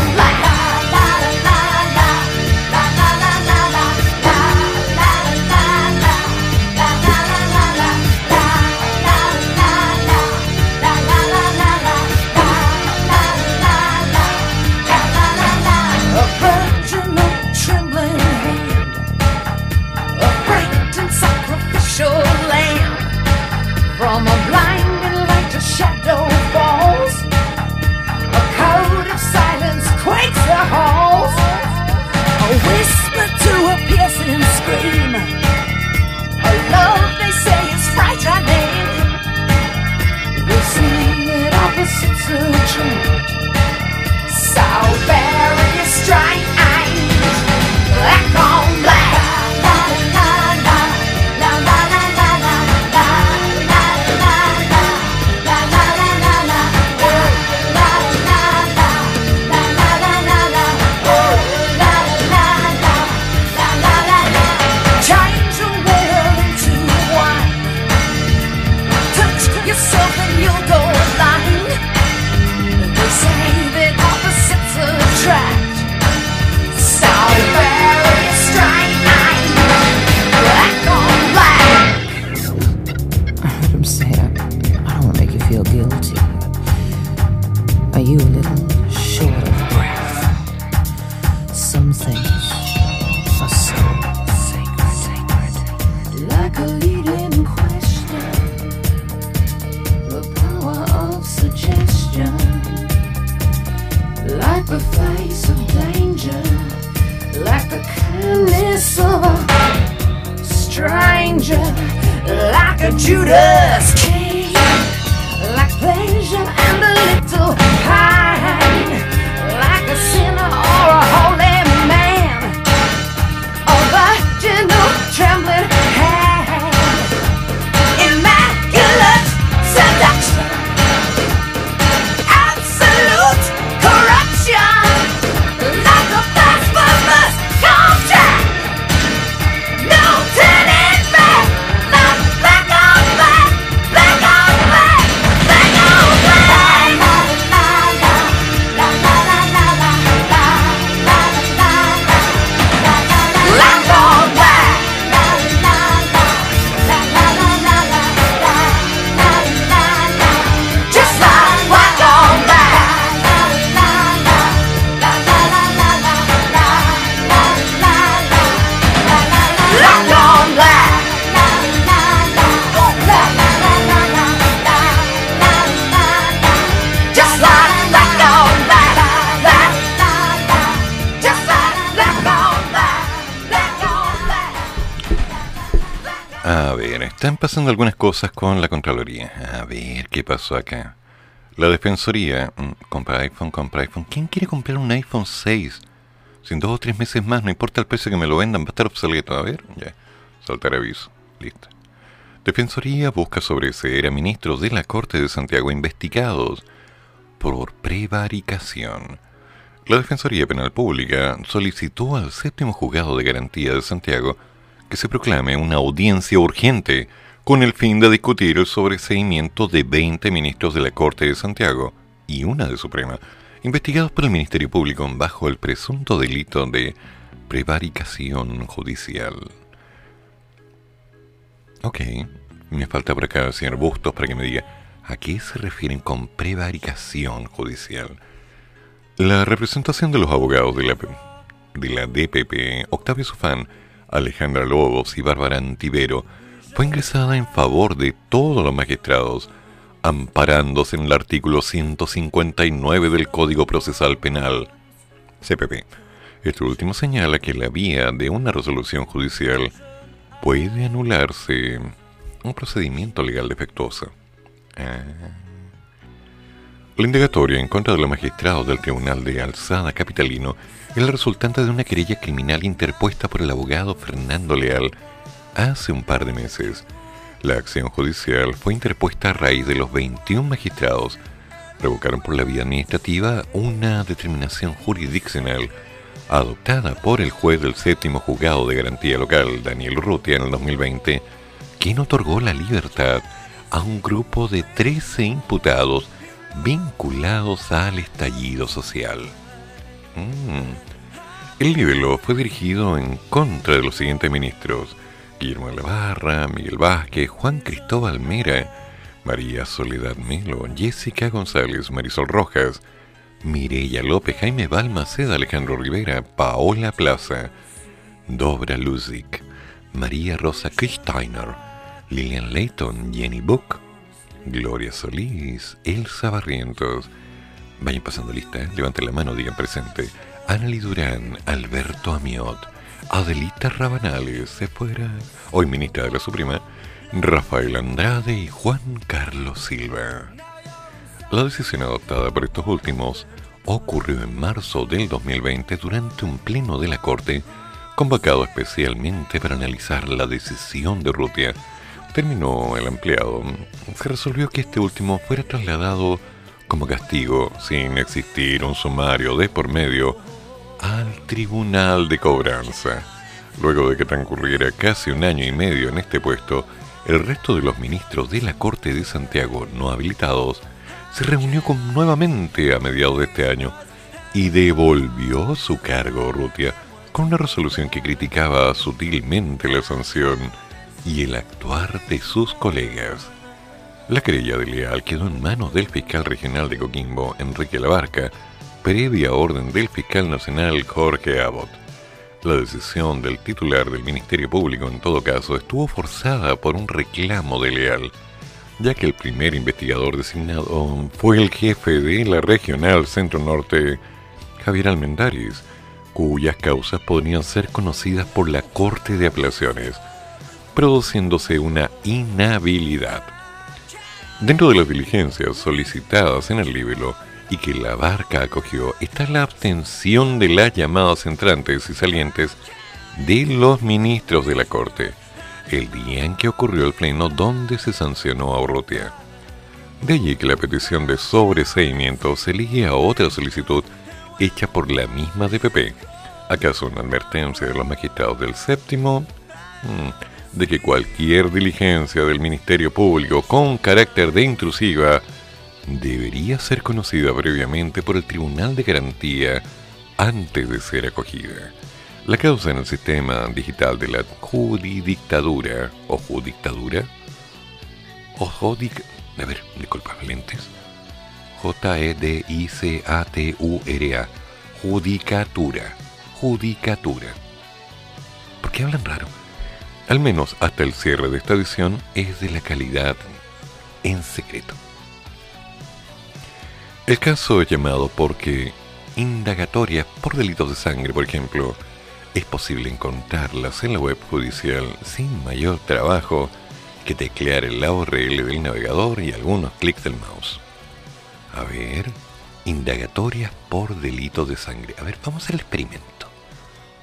Están pasando algunas cosas con la Contraloría. A ver, ¿qué pasó acá? La Defensoría, mm, compra iPhone, compra iPhone. ¿Quién quiere comprar un iPhone 6? Sin dos o tres meses más, no importa el precio que me lo vendan, va a estar obsoleto. A ver, ya, saltar aviso. Listo. Defensoría busca sobreseer a ministros de la Corte de Santiago investigados por prevaricación. La Defensoría Penal Pública solicitó al séptimo juzgado de garantía de Santiago que se proclame una audiencia urgente con el fin de discutir el sobreseimiento de 20 ministros de la Corte de Santiago y una de Suprema, investigados por el Ministerio Público bajo el presunto delito de prevaricación judicial. Ok, me falta por acá el señor Bustos para que me diga a qué se refieren con prevaricación judicial. La representación de los abogados de la, de la DPP, Octavio Sufán, Alejandra Lobos y Bárbara Antivero, fue ingresada en favor de todos los magistrados, amparándose en el artículo 159 del Código Procesal Penal, CPP. Este último señala que la vía de una resolución judicial puede anularse un procedimiento legal defectuoso. Ah. La indagatoria en contra de los magistrados del Tribunal de Alzada Capitalino el resultante de una querella criminal interpuesta por el abogado Fernando Leal hace un par de meses. La acción judicial fue interpuesta a raíz de los 21 magistrados revocaron por la vía administrativa una determinación jurisdiccional adoptada por el juez del séptimo juzgado de garantía local, Daniel Rutia, en el 2020, quien otorgó la libertad a un grupo de 13 imputados vinculados al estallido social. Mm. El libelo fue dirigido en contra de los siguientes ministros: Guillermo Lavarra, Miguel Vázquez, Juan Cristóbal Mera, María Soledad Melo, Jessica González, Marisol Rojas, Mireya López, Jaime Balmaceda, Alejandro Rivera, Paola Plaza, Dobra Luzik, María Rosa Kristeiner, Lilian Leighton, Jenny Book, Gloria Solís, Elsa Barrientos. Vayan pasando lista, ¿eh? levanten la mano, digan presente. Anneli Durán, Alberto Amiot, Adelita Rabanales, se hoy ministra de la Suprema, Rafael Andrade y Juan Carlos Silva. La decisión adoptada por estos últimos ocurrió en marzo del 2020 durante un pleno de la Corte convocado especialmente para analizar la decisión de Rutia. Terminó el empleado. Se resolvió que este último fuera trasladado como castigo, sin existir un sumario de por medio, al Tribunal de Cobranza. Luego de que transcurriera casi un año y medio en este puesto, el resto de los ministros de la Corte de Santiago no habilitados se reunió con, nuevamente a mediados de este año y devolvió su cargo Rutia con una resolución que criticaba sutilmente la sanción y el actuar de sus colegas. La querella de Leal quedó en manos del fiscal regional de Coquimbo, Enrique Labarca, previa orden del fiscal nacional Jorge Abbott. La decisión del titular del Ministerio Público en todo caso estuvo forzada por un reclamo de Leal, ya que el primer investigador designado fue el jefe de la regional Centro Norte, Javier Almendaris, cuyas causas podrían ser conocidas por la Corte de Apelaciones, produciéndose una inhabilidad. Dentro de las diligencias solicitadas en el libelo, y que la barca acogió está la abstención de las llamadas entrantes y salientes de los ministros de la Corte, el día en que ocurrió el pleno donde se sancionó a Urrutia. De allí que la petición de sobreseimiento se ligue a otra solicitud hecha por la misma DPP. ¿Acaso una advertencia de los magistrados del séptimo? Mm, de que cualquier diligencia del Ministerio Público con carácter de intrusiva debería ser conocida previamente por el Tribunal de Garantía antes de ser acogida. La causa en el sistema digital de la juridictadura o judictadura o judic... A ver, disculpa, lentes. J-E-D-I-C-A-T-U-R-A. Judicatura. Judicatura. ¿Por qué hablan raro? Al menos hasta el cierre de esta edición es de la calidad en secreto. El caso es llamado porque indagatorias por delitos de sangre, por ejemplo, es posible encontrarlas en la web judicial sin mayor trabajo que teclear el URL del navegador y algunos clics del mouse. A ver, indagatorias por delitos de sangre. A ver, vamos a hacer el experimento.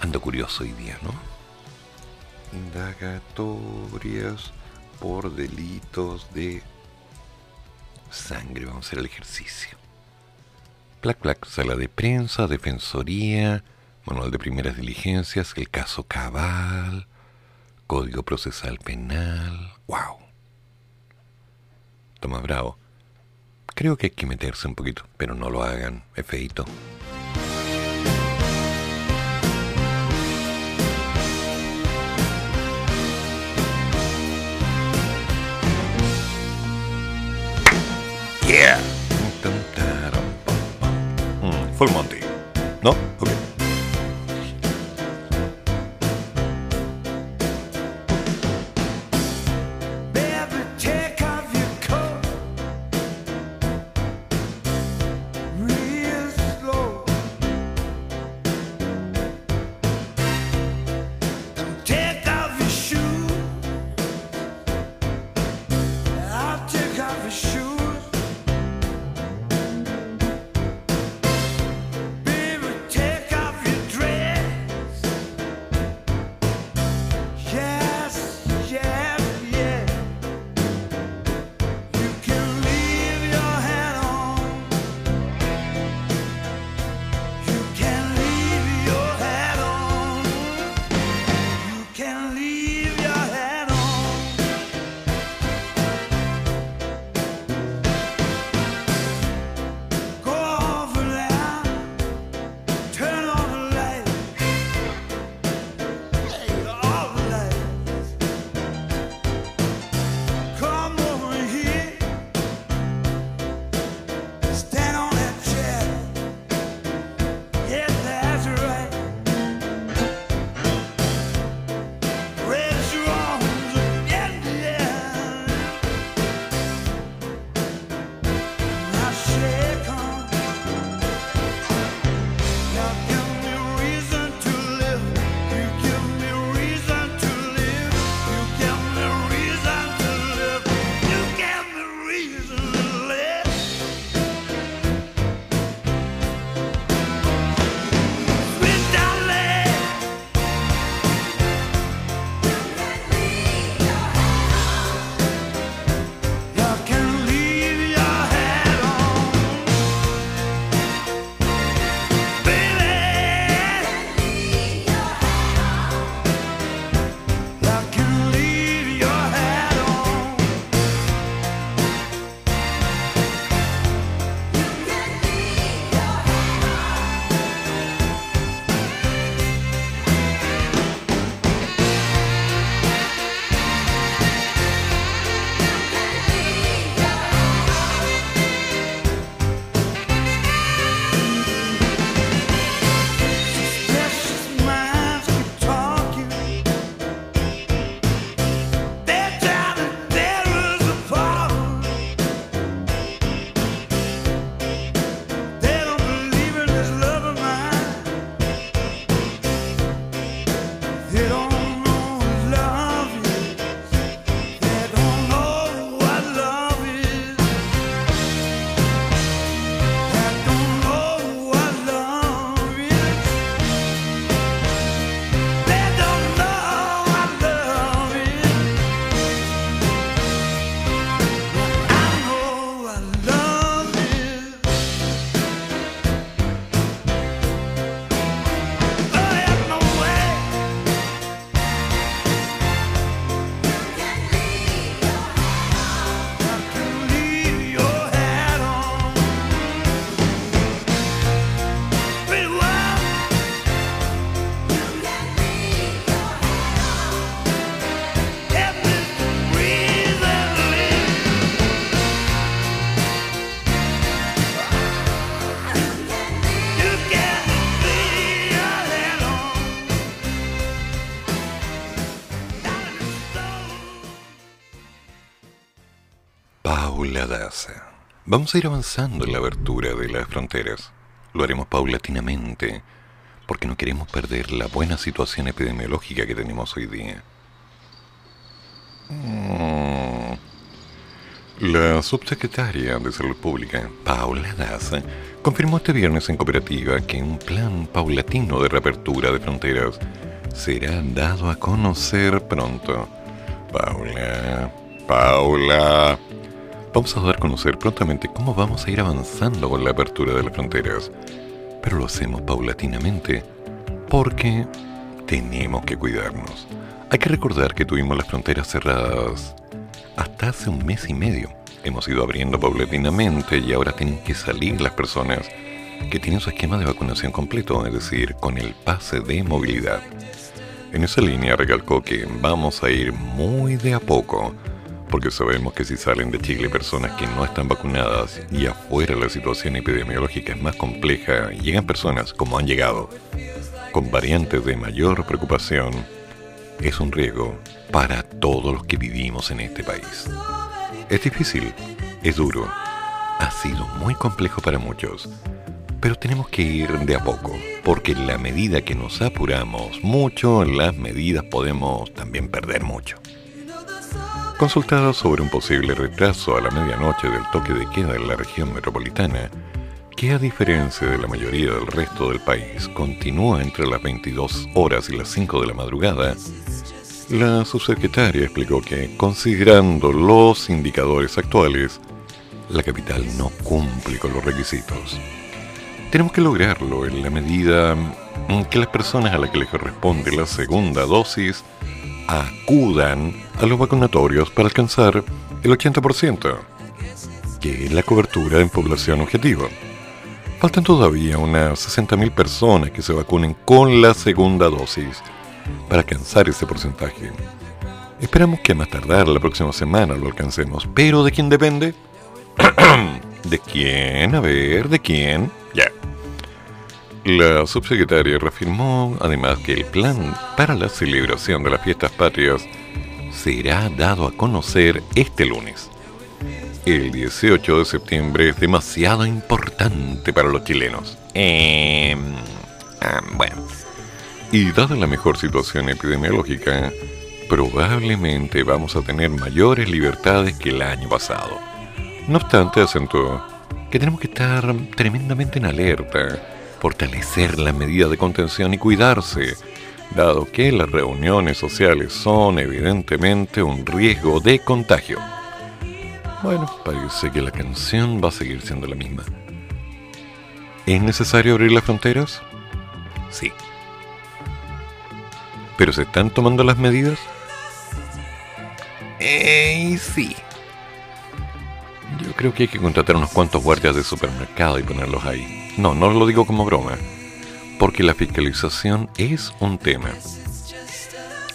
Ando curioso hoy día, ¿no? Indagatorias por delitos de sangre. Vamos a hacer el ejercicio. Plac, plac, sala de prensa, defensoría, manual de primeras diligencias, el caso cabal, código procesal penal. ¡Wow! Toma bravo. Creo que hay que meterse un poquito, pero no lo hagan, es feito. Yeah. Full Monty. ¿No? Ok. Paula Daza. Vamos a ir avanzando en la abertura de las fronteras. Lo haremos paulatinamente, porque no queremos perder la buena situación epidemiológica que tenemos hoy día. Mm. La subsecretaria de Salud Pública, Paula Daza, confirmó este viernes en cooperativa que un plan paulatino de reapertura de fronteras será dado a conocer pronto. Paula, Paula. Vamos a dar a conocer prontamente cómo vamos a ir avanzando con la apertura de las fronteras, pero lo hacemos paulatinamente porque tenemos que cuidarnos. Hay que recordar que tuvimos las fronteras cerradas hasta hace un mes y medio. Hemos ido abriendo paulatinamente y ahora tienen que salir las personas que tienen su esquema de vacunación completo, es decir, con el pase de movilidad. En esa línea recalcó que vamos a ir muy de a poco porque sabemos que si salen de Chile personas que no están vacunadas y afuera la situación epidemiológica es más compleja, llegan personas como han llegado con variantes de mayor preocupación, es un riesgo para todos los que vivimos en este país. Es difícil, es duro, ha sido muy complejo para muchos, pero tenemos que ir de a poco, porque en la medida que nos apuramos mucho, en las medidas podemos también perder mucho. Consultado sobre un posible retraso a la medianoche del toque de queda en la región metropolitana, que a diferencia de la mayoría del resto del país continúa entre las 22 horas y las 5 de la madrugada, la subsecretaria explicó que, considerando los indicadores actuales, la capital no cumple con los requisitos. Tenemos que lograrlo en la medida que las personas a las que les corresponde la segunda dosis acudan a los vacunatorios para alcanzar el 80%, que es la cobertura en población objetivo. Faltan todavía unas 60.000 personas que se vacunen con la segunda dosis para alcanzar ese porcentaje. Esperamos que más tardar la próxima semana lo alcancemos, pero ¿de quién depende? ¿De quién? A ver, ¿de quién? La subsecretaria reafirmó además que el plan para la celebración de las fiestas patrias será dado a conocer este lunes. El 18 de septiembre es demasiado importante para los chilenos. Eh, bueno. Y dada la mejor situación epidemiológica, probablemente vamos a tener mayores libertades que el año pasado. No obstante, acentuó que tenemos que estar tremendamente en alerta fortalecer la medida de contención y cuidarse, dado que las reuniones sociales son evidentemente un riesgo de contagio. Bueno, parece que la canción va a seguir siendo la misma. ¿Es necesario abrir las fronteras? Sí. ¿Pero se están tomando las medidas? Eh, sí. Yo creo que hay que contratar unos cuantos guardias de supermercado y ponerlos ahí. No, no lo digo como broma, porque la fiscalización es un tema.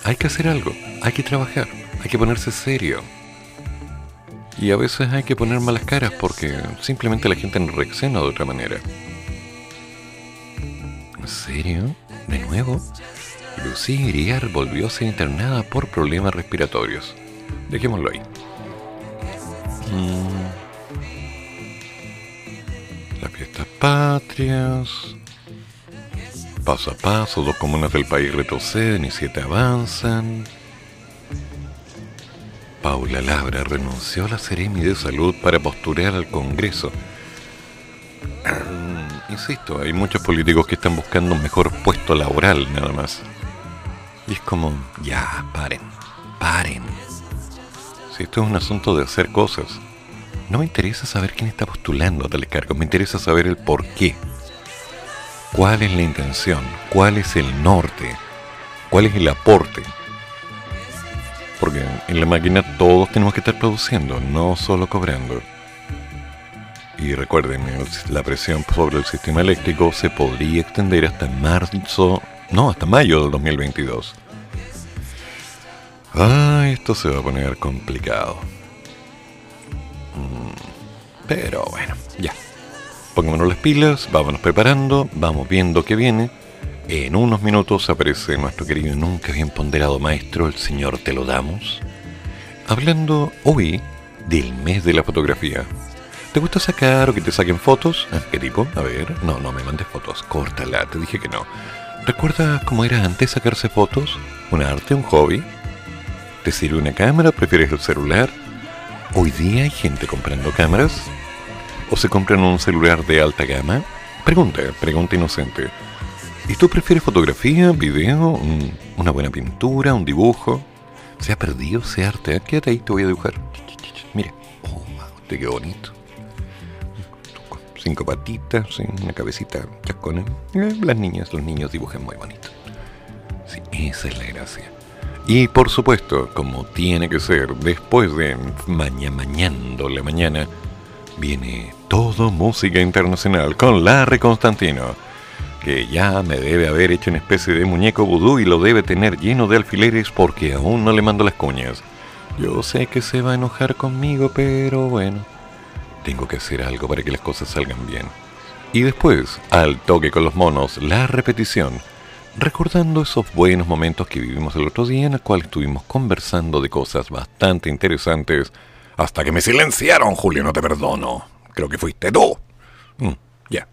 Hay que hacer algo, hay que trabajar, hay que ponerse serio. Y a veces hay que poner malas caras porque simplemente la gente no reacciona de otra manera. ¿En serio? ¿De nuevo? Lucía Iriar volvió a ser internada por problemas respiratorios. Dejémoslo ahí. Mm. Patrias. Paso a paso, dos comunas del país retroceden y siete avanzan. Paula Labra renunció a la Seremi de Salud para postular al Congreso. Insisto, hay muchos políticos que están buscando un mejor puesto laboral, nada más. Y es como, ya, paren, paren. Si esto es un asunto de hacer cosas, no me interesa saber quién está postulando a tales cargos, me interesa saber el por qué. ¿Cuál es la intención? ¿Cuál es el norte? ¿Cuál es el aporte? Porque en la máquina todos tenemos que estar produciendo, no solo cobrando. Y recuerden, la presión sobre el sistema eléctrico se podría extender hasta marzo, no, hasta mayo del 2022. Ah, esto se va a poner complicado. Pero bueno, ya. Pongámonos las pilas, vámonos preparando, vamos viendo qué viene. En unos minutos aparece nuestro querido y nunca bien ponderado maestro, el señor Te lo damos, hablando hoy del mes de la fotografía. ¿Te gusta sacar o que te saquen fotos? Ah, ¿Qué tipo? A ver, no, no me mandes fotos, córtala, te dije que no. ¿Recuerdas cómo era antes sacarse fotos? ¿Un arte, un hobby? ¿Te sirve una cámara? ¿Prefieres el celular? Hoy día hay gente comprando cámaras. ¿O se compran un celular de alta gama? Pregunta, pregunta inocente. ¿Y tú prefieres fotografía, video, una buena pintura, un dibujo? ¿Se ha perdido ese arte? Quédate ahí, te voy a dibujar. Mira, oh, te quedó bonito cinco patitas, una cabecita chascona. Eh, las niñas, los niños dibujan muy bonito. Sí, esa es la gracia. Y por supuesto, como tiene que ser, después de mañana mañando la mañana, viene todo música internacional con Larry Constantino, que ya me debe haber hecho una especie de muñeco vudú y lo debe tener lleno de alfileres porque aún no le mando las cuñas. Yo sé que se va a enojar conmigo, pero bueno, tengo que hacer algo para que las cosas salgan bien. Y después, al toque con los monos, la repetición, recordando esos buenos momentos que vivimos el otro día en el cual estuvimos conversando de cosas bastante interesantes, hasta que me silenciaron, Julio, no te perdono. Creo que fuiste tú. Mm, ya.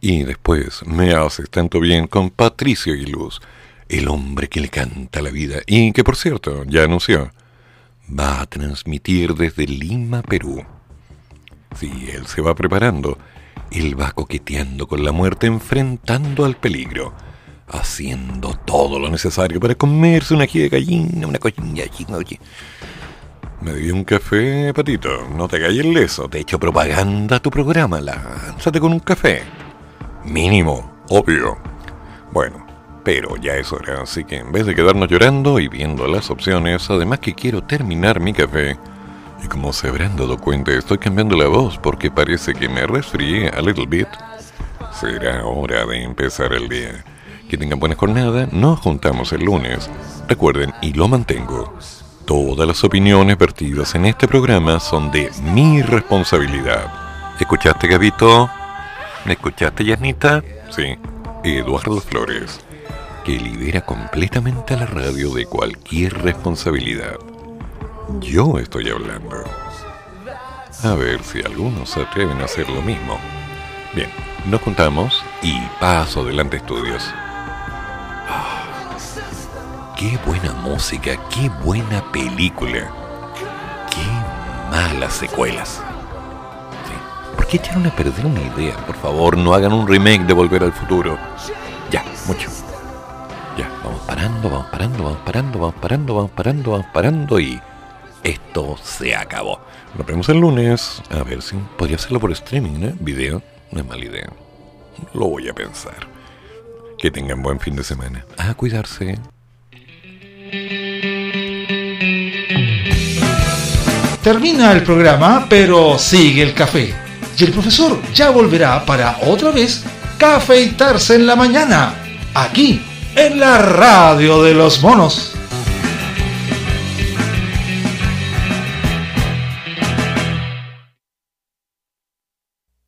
Y después me haces tanto bien con Patricio Luz, el hombre que le canta la vida y que por cierto ya anunció, va a transmitir desde Lima, Perú. Sí, él se va preparando. Él va coqueteando con la muerte, enfrentando al peligro, haciendo todo lo necesario para comerse una de gallina, una cochina oye. Me dio un café, patito. No te calles leso. Te he hecho propaganda a tu programa. Lánzate con un café. Mínimo, obvio. Bueno, pero ya es hora. Así que en vez de quedarnos llorando y viendo las opciones, además que quiero terminar mi café, y como se habrán dado cuenta, estoy cambiando la voz porque parece que me resfrié a little bit. Será hora de empezar el día. Que tengan buena jornada, nos juntamos el lunes. Recuerden, y lo mantengo, todas las opiniones vertidas en este programa son de mi responsabilidad. ¿Escuchaste, Gabito? ¿Me escuchaste, Yanita? Sí, Eduardo Flores, que libera completamente a la radio de cualquier responsabilidad. Yo estoy hablando. A ver si algunos se atreven a hacer lo mismo. Bien, nos juntamos y paso adelante estudios. Qué buena música, qué buena película. Qué malas secuelas. ¿Por qué echaron a perder una idea? Por favor, no hagan un remake de Volver al Futuro. Ya, mucho. Ya, vamos parando, vamos parando, vamos parando, vamos parando, vamos parando, vamos parando y esto se acabó. Nos vemos el lunes. A ver si podría hacerlo por streaming, ¿eh? Video. No es mala idea. Lo voy a pensar. Que tengan buen fin de semana. A cuidarse. Termina el programa, pero sigue el café. Y el profesor ya volverá para otra vez cafeitarse en la mañana. Aquí, en la radio de los monos.